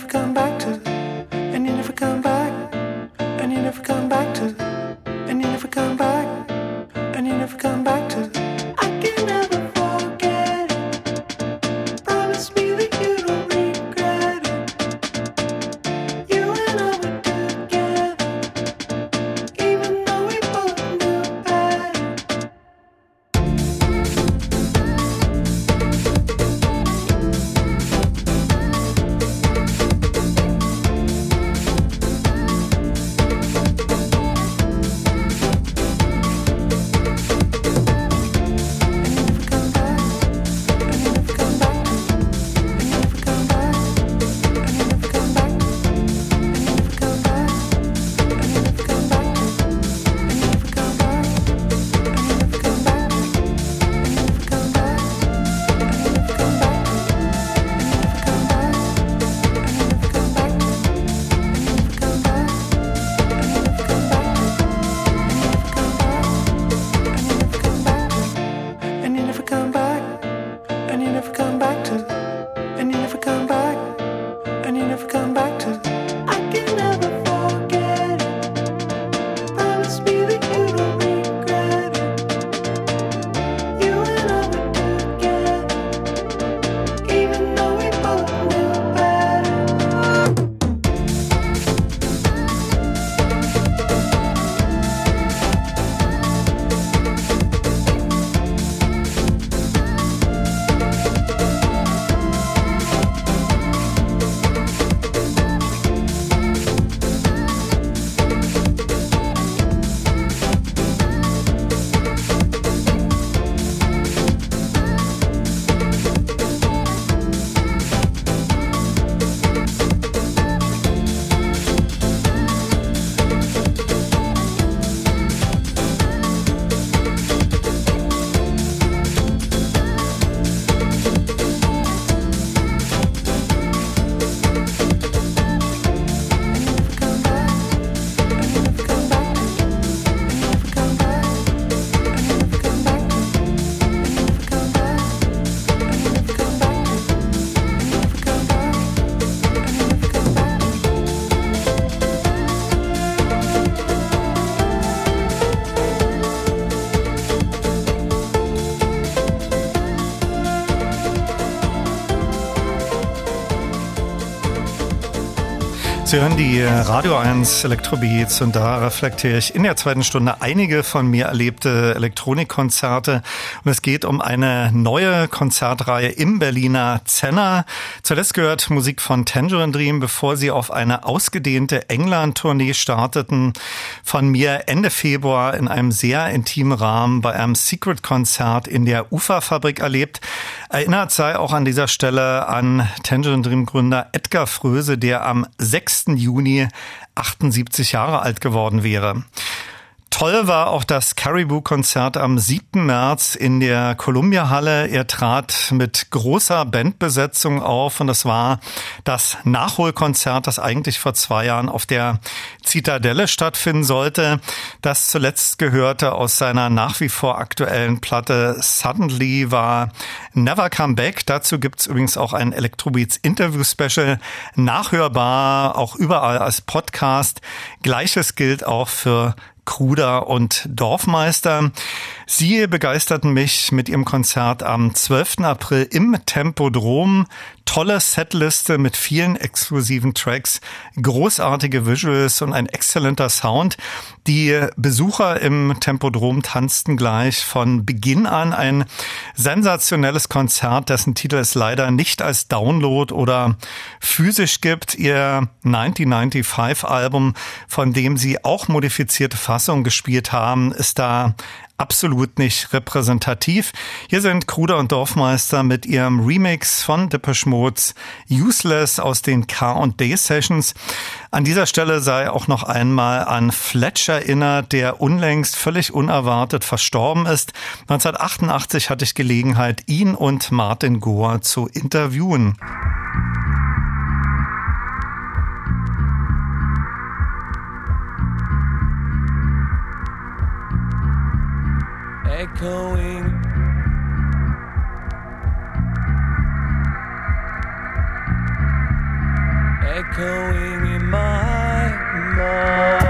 never come back to. Sie hören die Radio 1 Elektrobeats und da reflektiere ich in der zweiten Stunde einige von mir erlebte Elektronikkonzerte. Und es geht um eine neue Konzertreihe im Berliner Zenner. Zuletzt gehört Musik von Tangerine Dream, bevor sie auf eine ausgedehnte England-Tournee starteten. Von mir Ende Februar in einem sehr intimen Rahmen bei einem Secret-Konzert in der Uferfabrik erlebt. Erinnert sei auch an dieser Stelle an Tangerine Dream Gründer Edgar Fröse, der am 6. Juni 78 Jahre alt geworden wäre. Toll war auch das Caribou-Konzert am 7. März in der Columbia-Halle. Er trat mit großer Bandbesetzung auf und das war das Nachholkonzert, das eigentlich vor zwei Jahren auf der Zitadelle stattfinden sollte. Das zuletzt gehörte aus seiner nach wie vor aktuellen Platte Suddenly war Never Come Back. Dazu gibt's übrigens auch ein Electrobeats Interview-Special, nachhörbar, auch überall als Podcast. Gleiches gilt auch für Kruder und Dorfmeister. Sie begeisterten mich mit ihrem Konzert am 12. April im Tempodrom. Tolle Setliste mit vielen exklusiven Tracks, großartige Visuals und ein exzellenter Sound. Die Besucher im Tempodrom tanzten gleich von Beginn an ein sensationelles Konzert, dessen Titel es leider nicht als Download oder physisch gibt. Ihr 1995 Album, von dem sie auch modifizierte Fassungen gespielt haben, ist da absolut nicht repräsentativ. Hier sind Kruder und Dorfmeister mit ihrem Remix von Depeche Mode's Useless aus den K&D Sessions. An dieser Stelle sei auch noch einmal an Fletcher erinnert, der unlängst völlig unerwartet verstorben ist. 1988 hatte ich Gelegenheit, ihn und Martin Gore zu interviewen. Echoing. Echoing in my mind.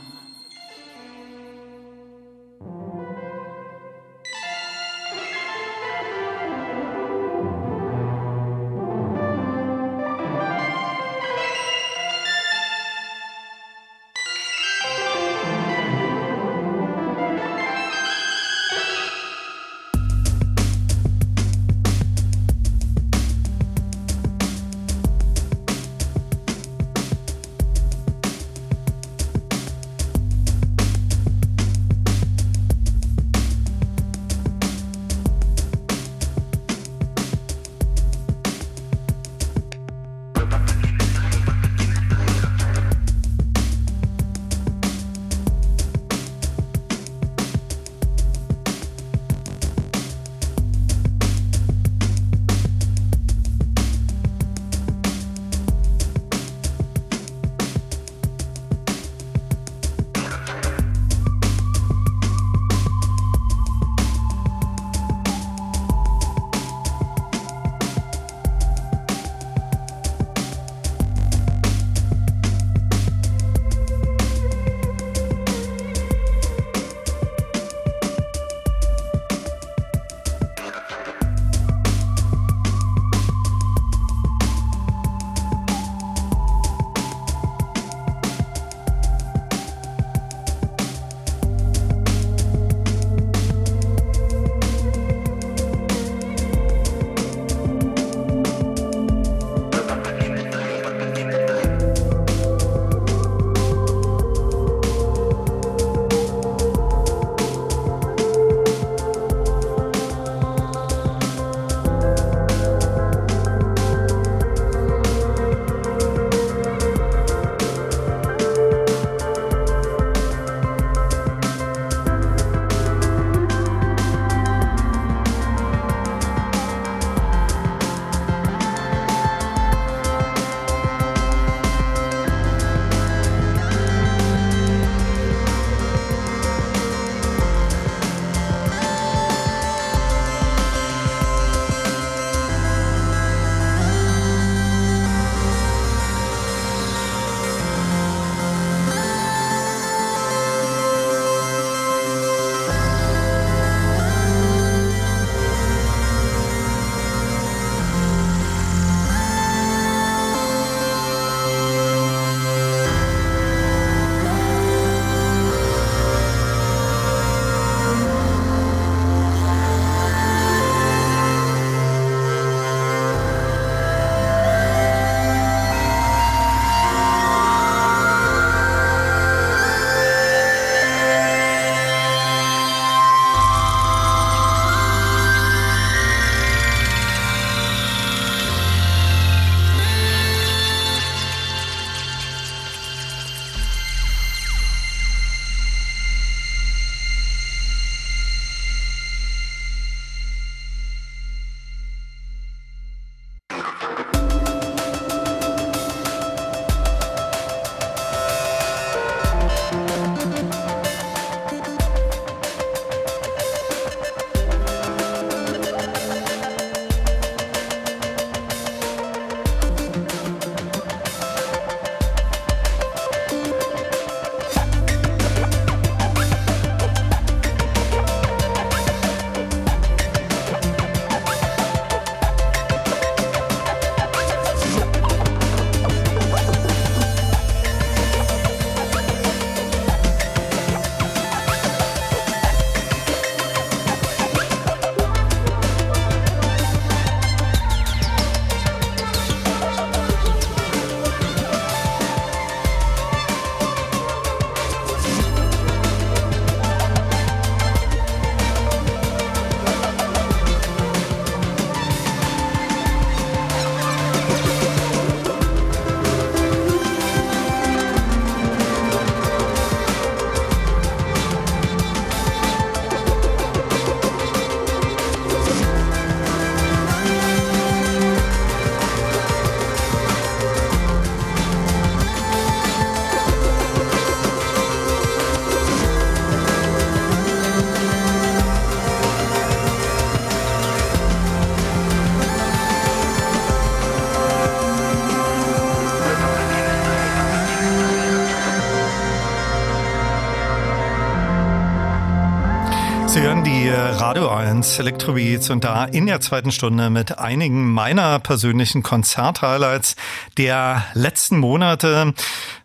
Radio 1 Elektrobeats und da in der zweiten Stunde mit einigen meiner persönlichen Konzerthighlights der letzten Monate.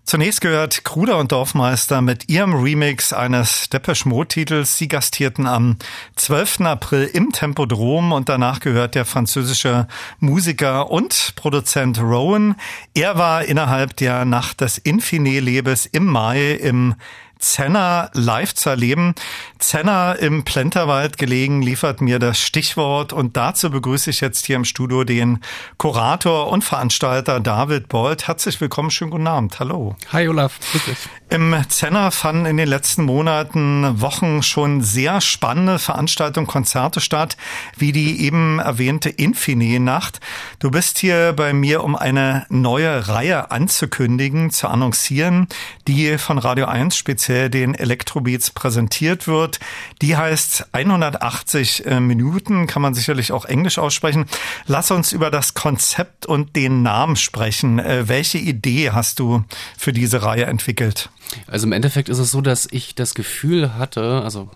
Zunächst gehört Kruder und Dorfmeister mit ihrem Remix eines Depeche Mode Titels. Sie gastierten am 12. April im Tempodrom und danach gehört der französische Musiker und Produzent Rowan. Er war innerhalb der Nacht des Infine-Lebes im Mai im Zenner live zu erleben. Zenner im Plenterwald gelegen liefert mir das Stichwort und dazu begrüße ich jetzt hier im Studio den Kurator und Veranstalter David Bold. Herzlich willkommen, schönen guten Abend. Hallo. Hi Olaf, grüß dich. Im Zenner fanden in den letzten Monaten, Wochen schon sehr spannende Veranstaltungen, Konzerte statt, wie die eben erwähnte Infine-Nacht. Du bist hier bei mir, um eine neue Reihe anzukündigen, zu annoncieren, die von Radio 1 speziell den Electrobeats präsentiert wird. Die heißt 180 äh, Minuten, kann man sicherlich auch Englisch aussprechen. Lass uns über das Konzept und den Namen sprechen. Äh, welche Idee hast du für diese Reihe entwickelt? Also im Endeffekt ist es so, dass ich das Gefühl hatte, also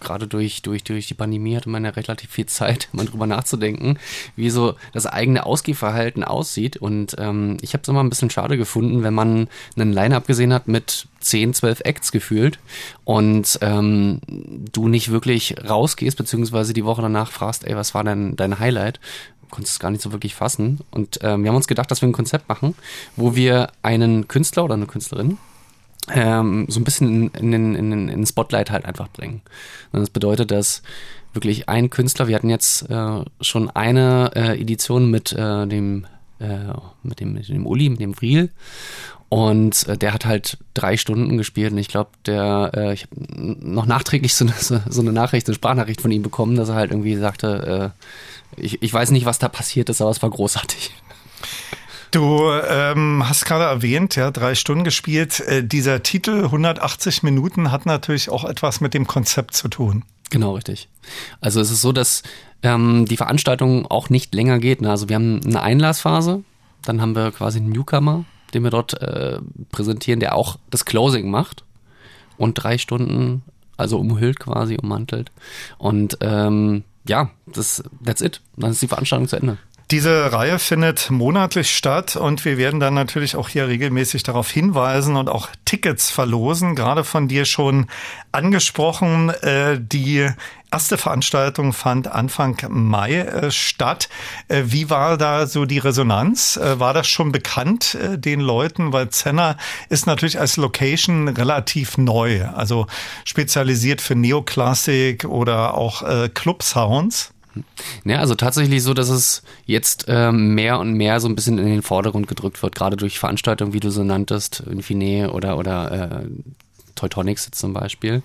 gerade durch, durch, durch die Pandemie hatte man ja relativ viel Zeit, (laughs) mal drüber nachzudenken, wie so das eigene Ausgehverhalten aussieht. Und ähm, ich habe es immer ein bisschen schade gefunden, wenn man einen Line-Up gesehen hat mit 10, 12 Acts gefühlt und ähm, du nicht wirklich rausgehst, beziehungsweise die Woche danach fragst, ey, was war denn dein Highlight? konntest es gar nicht so wirklich fassen. Und ähm, wir haben uns gedacht, dass wir ein Konzept machen, wo wir einen Künstler oder eine Künstlerin ähm, so ein bisschen in, in, in, in den Spotlight halt einfach bringen. Das bedeutet, dass wirklich ein Künstler, wir hatten jetzt äh, schon eine äh, Edition mit äh, dem äh, mit dem mit dem Uli, mit dem Vriel und äh, der hat halt drei Stunden gespielt und ich glaube, der äh, ich habe noch nachträglich so eine, so eine Nachricht, eine Sprachnachricht von ihm bekommen, dass er halt irgendwie sagte, ich, ich weiß nicht, was da passiert ist, aber es war großartig. Du ähm, hast gerade erwähnt, ja, drei Stunden gespielt. Äh, dieser Titel 180 Minuten hat natürlich auch etwas mit dem Konzept zu tun. Genau, richtig. Also es ist so, dass ähm, die Veranstaltung auch nicht länger geht. Ne? Also wir haben eine Einlassphase, dann haben wir quasi einen Newcomer, den wir dort äh, präsentieren, der auch das Closing macht und drei Stunden, also umhüllt quasi, ummantelt. Und ähm, ja, das, that's it. Dann ist die Veranstaltung zu Ende. Diese Reihe findet monatlich statt und wir werden dann natürlich auch hier regelmäßig darauf hinweisen und auch Tickets verlosen. Gerade von dir schon angesprochen, äh, die erste Veranstaltung fand Anfang Mai äh, statt. Äh, wie war da so die Resonanz? war das schon bekannt den Leuten? Weil Zenner ist natürlich als Location relativ neu, also spezialisiert für Neoklassik oder auch Club-Sounds. Ja, also tatsächlich so, dass es jetzt ähm, mehr und mehr so ein bisschen in den Vordergrund gedrückt wird, gerade durch Veranstaltungen, wie du so nanntest, Infine oder, oder äh, Teutonics zum Beispiel,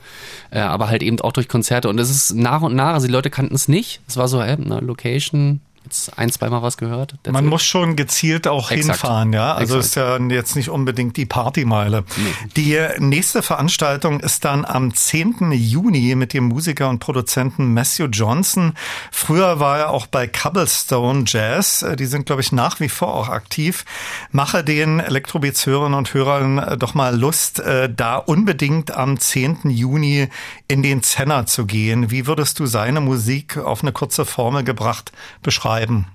äh, aber halt eben auch durch Konzerte. Und es ist nach und nach, also die Leute kannten es nicht. Es war so, äh, eine Location, jetzt ein, zweimal was gehört. That's Man it. muss schon gezielt auch Exakt. hinfahren, ja. Also Exakt. ist ja jetzt nicht unbedingt die Partymeile. Nee. Die nächste Veranstaltung ist dann am 10. Juni mit dem Musiker und Produzenten Matthew Johnson. Früher war er auch bei Cobblestone Jazz. Die sind, glaube ich, nach wie vor auch aktiv. Mache den Elektrobeats-Hörern und Hörern äh, doch mal Lust, äh, da unbedingt am 10. Juni in den Zenner zu gehen. Wie würdest du seine Musik auf eine kurze Formel gebracht beschreiben? Schreiben?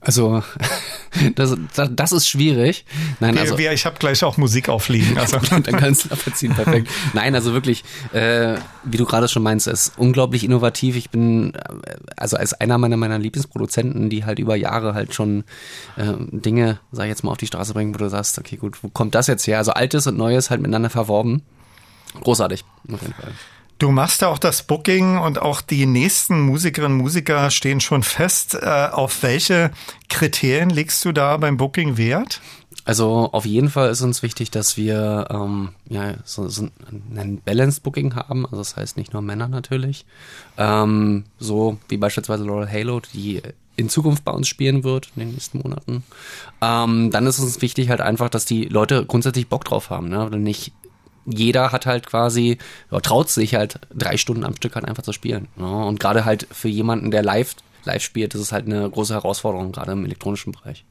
Also, (laughs) das, das, ist schwierig. Nein, also, wir, ich habe gleich auch Musik aufliegen. (laughs) Also. Dann kannst du verziehen, perfekt. Nein, also wirklich, äh, wie du gerade schon meinst, ist unglaublich innovativ. Ich bin äh, also als einer meiner meiner Lieblingsproduzenten, die halt über Jahre halt schon äh, Dinge, sag ich jetzt mal, auf die Straße bringen, wo du sagst, okay, gut, wo kommt das jetzt her? Also Altes und Neues halt miteinander verworben. Großartig, auf jeden Fall. Du machst ja auch das Booking und auch die nächsten Musikerinnen und Musiker stehen schon fest. Äh, auf welche Kriterien legst du da beim Booking Wert? Also auf jeden Fall ist uns wichtig, dass wir ähm, ja, so, so ein Balanced Booking haben. Also das heißt nicht nur Männer natürlich. Ähm, so wie beispielsweise Laurel Halo, die in Zukunft bei uns spielen wird, in den nächsten Monaten. Ähm, dann ist uns wichtig halt einfach, dass die Leute grundsätzlich Bock drauf haben. Ne? Nicht jeder hat halt quasi, oder traut sich halt drei Stunden am Stück halt einfach zu spielen. Ja, und gerade halt für jemanden, der live, live spielt, das ist halt eine große Herausforderung, gerade im elektronischen Bereich.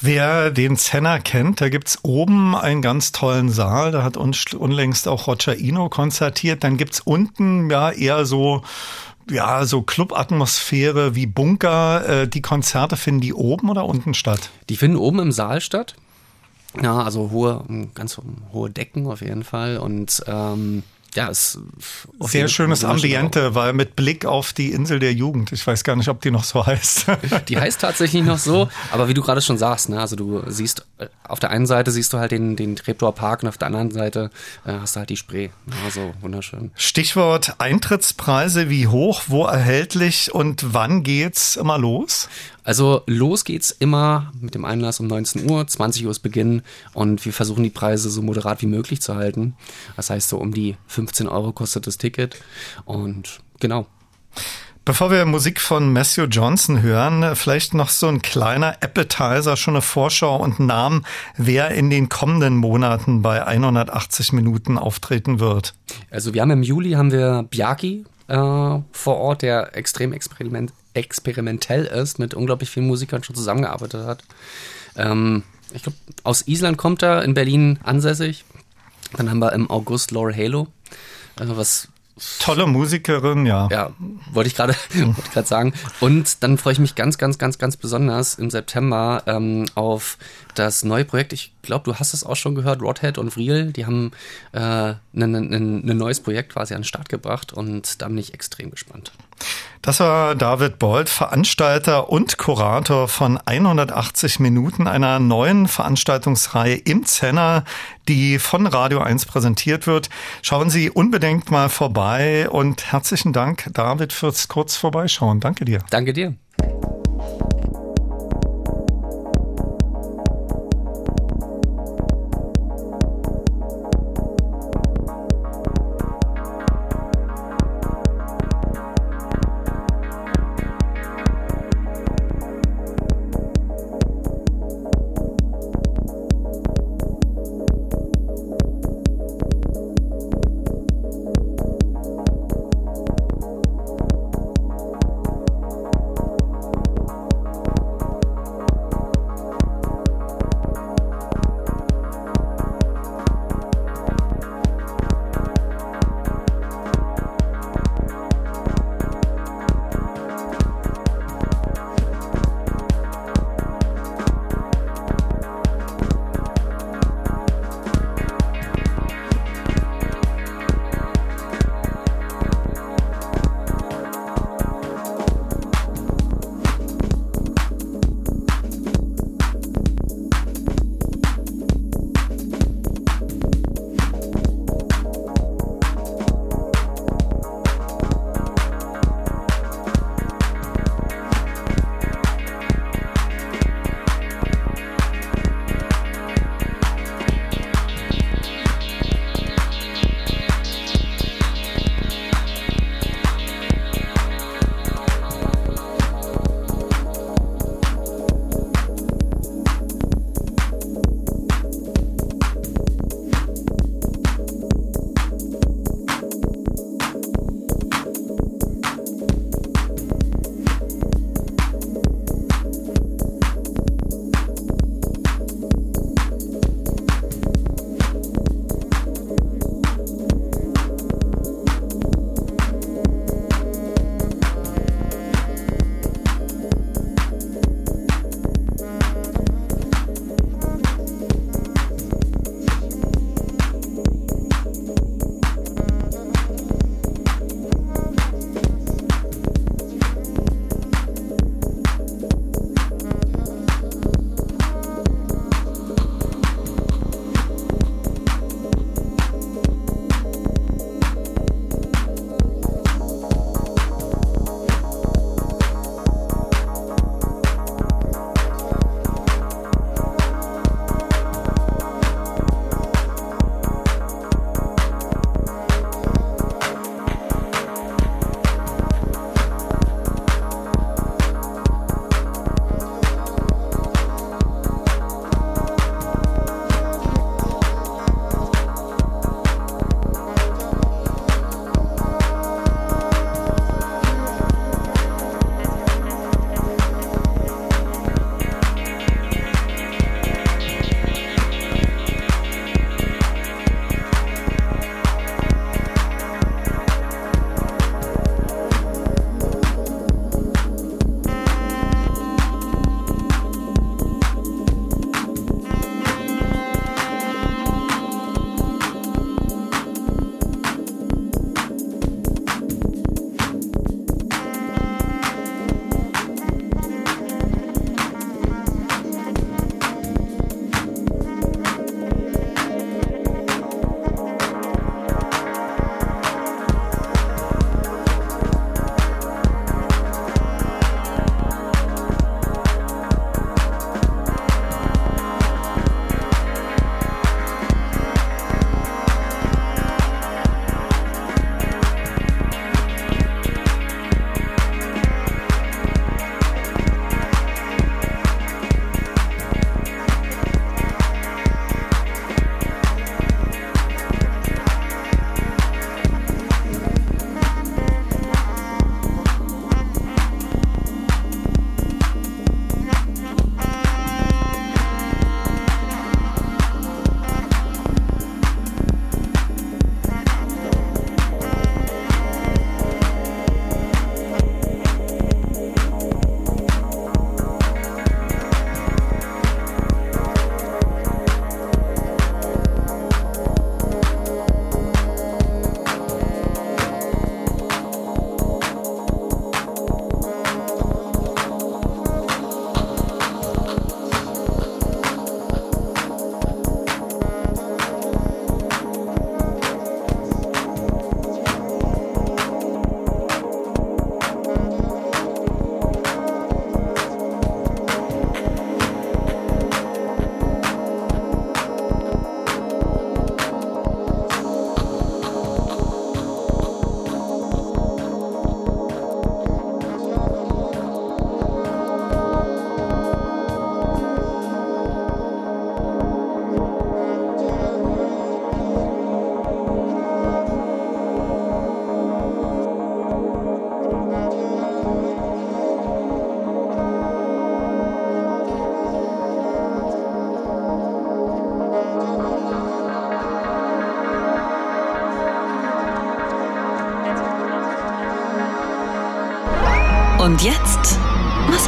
Wer den Zenner kennt, da gibt's oben einen ganz tollen Saal, da hat uns unlängst auch Roger Ino konzertiert. Dann gibt's unten ja eher so ja, so Clubatmosphäre wie Bunker. Äh, die Konzerte finden die oben oder unten statt? Die finden oben im Saal statt. Ja, also hohe, ganz hohe Decken auf jeden Fall. Und ähm, ja, ist sehr schönes Ambiente, weil mit Blick auf die Insel der Jugend. Ich weiß gar nicht, ob die noch so heißt. (laughs) Die heißt tatsächlich noch so, aber wie du gerade schon sagst, ne, also du siehst äh, auf der einen Seite siehst du halt den den Treptower Park und auf der anderen Seite äh, hast du halt die Spree. Also wunderschön. Stichwort Eintrittspreise, wie hoch, wo erhältlich und wann geht's immer los? Also los geht's immer mit dem Einlass um 19 Uhr, 20 Uhr ist Beginn und wir versuchen die Preise so moderat wie möglich zu halten. Das heißt so um die 15 Euro kostet das Ticket und genau. Bevor wir Musik von Matthew Johnson hören, vielleicht noch so ein kleiner Appetizer, schon eine Vorschau und Namen, wer in den kommenden Monaten bei 180 Minuten auftreten wird. Also wir haben im Juli haben wir Bjaki äh, vor Ort, der extrem experiment, experimentell ist, mit unglaublich vielen Musikern schon zusammengearbeitet hat. Ähm, ich glaube, aus Island kommt er, in Berlin ansässig. Dann haben wir im August Laura Halo, also was Tolle Musikerin, ja. Ja, wollte ich gerade (laughs) wollte sagen. Und dann freue ich mich ganz, ganz, ganz, ganz besonders im September ähm, auf das neue Projekt. Ich glaube, du hast es auch schon gehört, Rodhead und Vriel, die haben ein äh, ne, ne, ne neues Projekt quasi an den Start gebracht und da bin ich extrem gespannt. Das war David Bold, Veranstalter und Kurator von 180 Minuten einer neuen Veranstaltungsreihe im Zenner, die von Radio 1 präsentiert wird. Schauen Sie unbedingt mal vorbei und herzlichen Dank, David, fürs kurz vorbeischauen. Danke dir. Danke dir.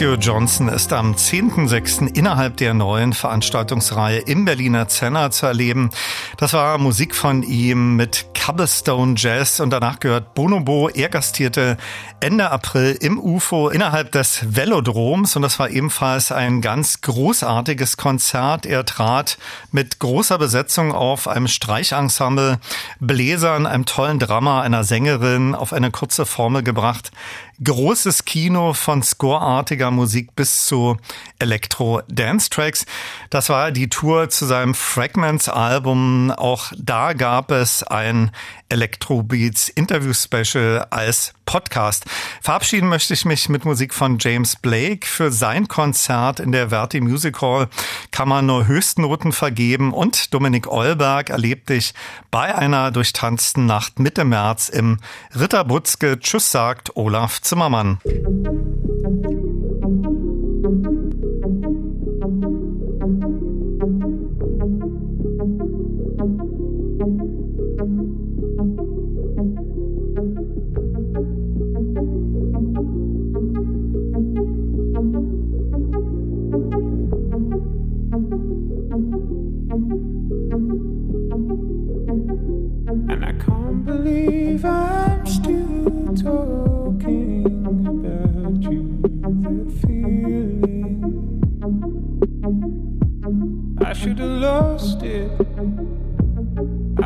Matthew Johnson ist am 10.06. innerhalb der neuen Veranstaltungsreihe im Berliner Zenner zu erleben. Das war Musik von ihm mit Cobblestone Jazz und danach gehört Bonobo. Er gastierte Ende April im UFO innerhalb des Velodroms und das war ebenfalls ein ganz großartiges Konzert. Er trat mit großer Besetzung auf einem Streichensemble, Bläsern, einem tollen Drama, einer Sängerin auf eine kurze Formel gebracht großes Kino von scoreartiger Musik bis zu Elektro-Dance-Tracks. Das war die Tour zu seinem Fragments-Album. Auch da gab es ein Electro-Beats Interview-Special als Podcast. Verabschieden möchte ich mich mit Musik von James Blake. Für sein Konzert in der Verti Music Hall kann man nur Höchstnoten vergeben und Dominik Eulberg erlebte ich bei einer durchtanzten Nacht Mitte März im Ritterbutzke. Tschüss sagt Olaf Zimmermann. Lost it.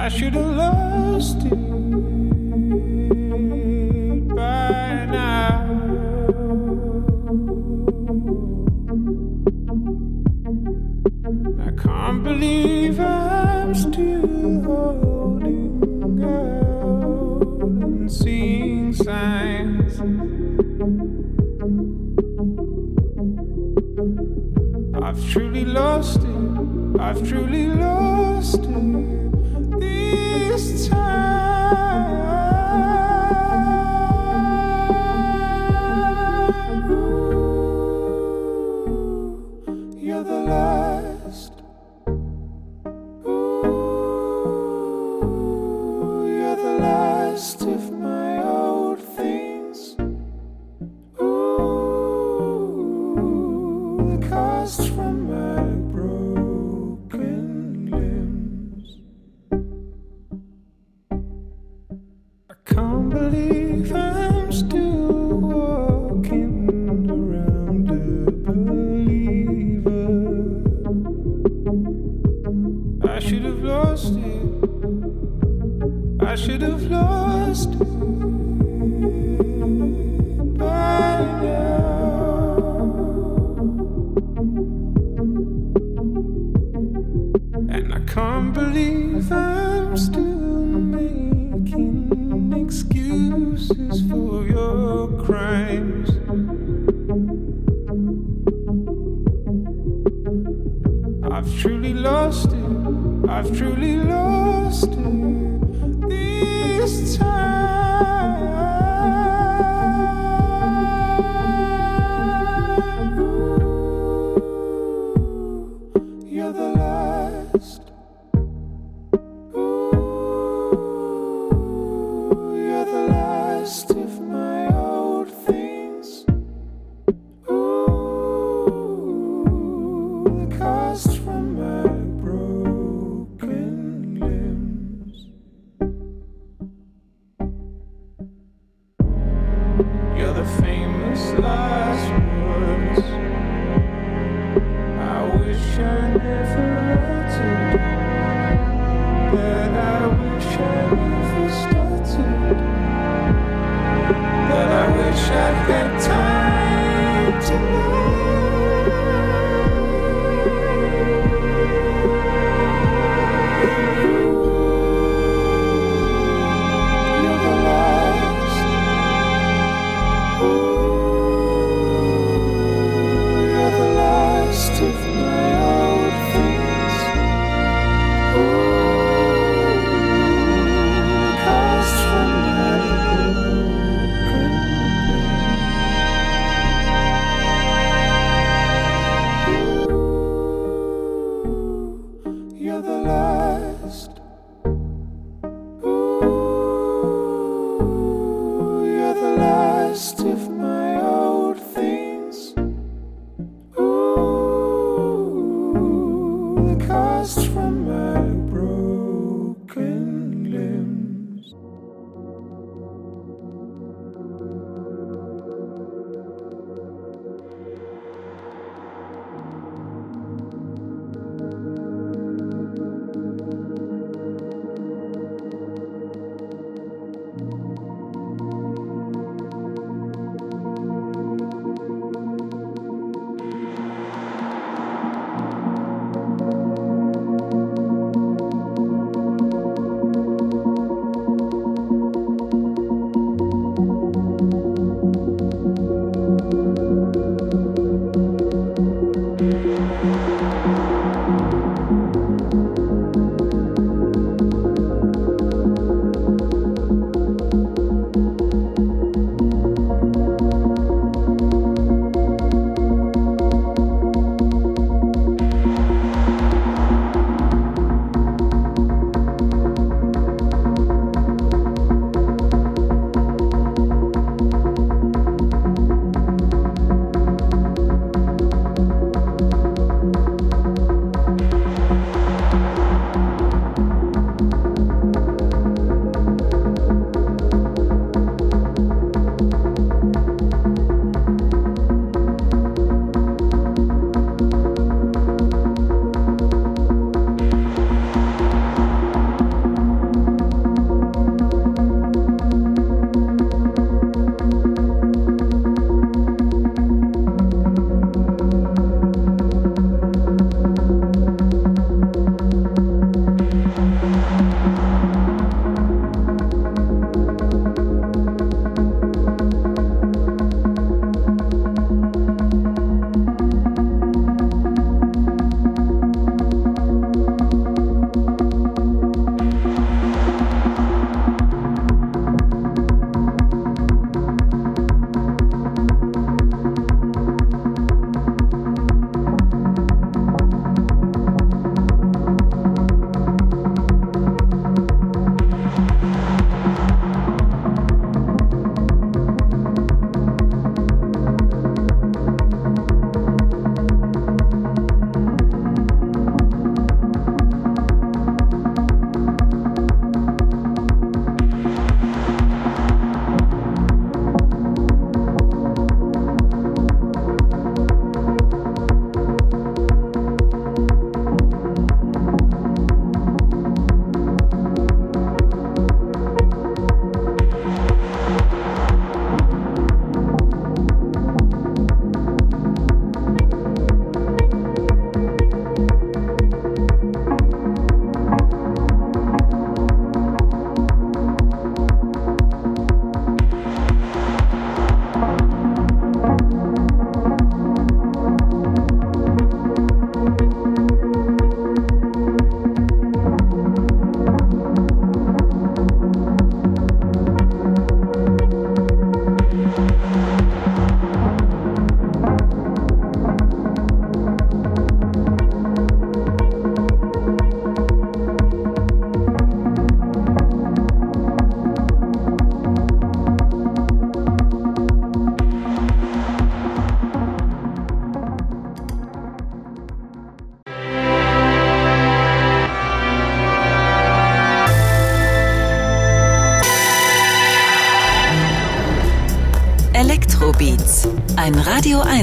I should have lost it by now. I can't believe I'm still holding out and seeing signs. I've truly lost. I've truly lost it this time.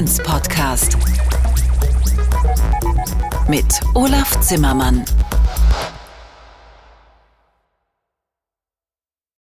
1 Podcast. Mit Olaf Zimmermann.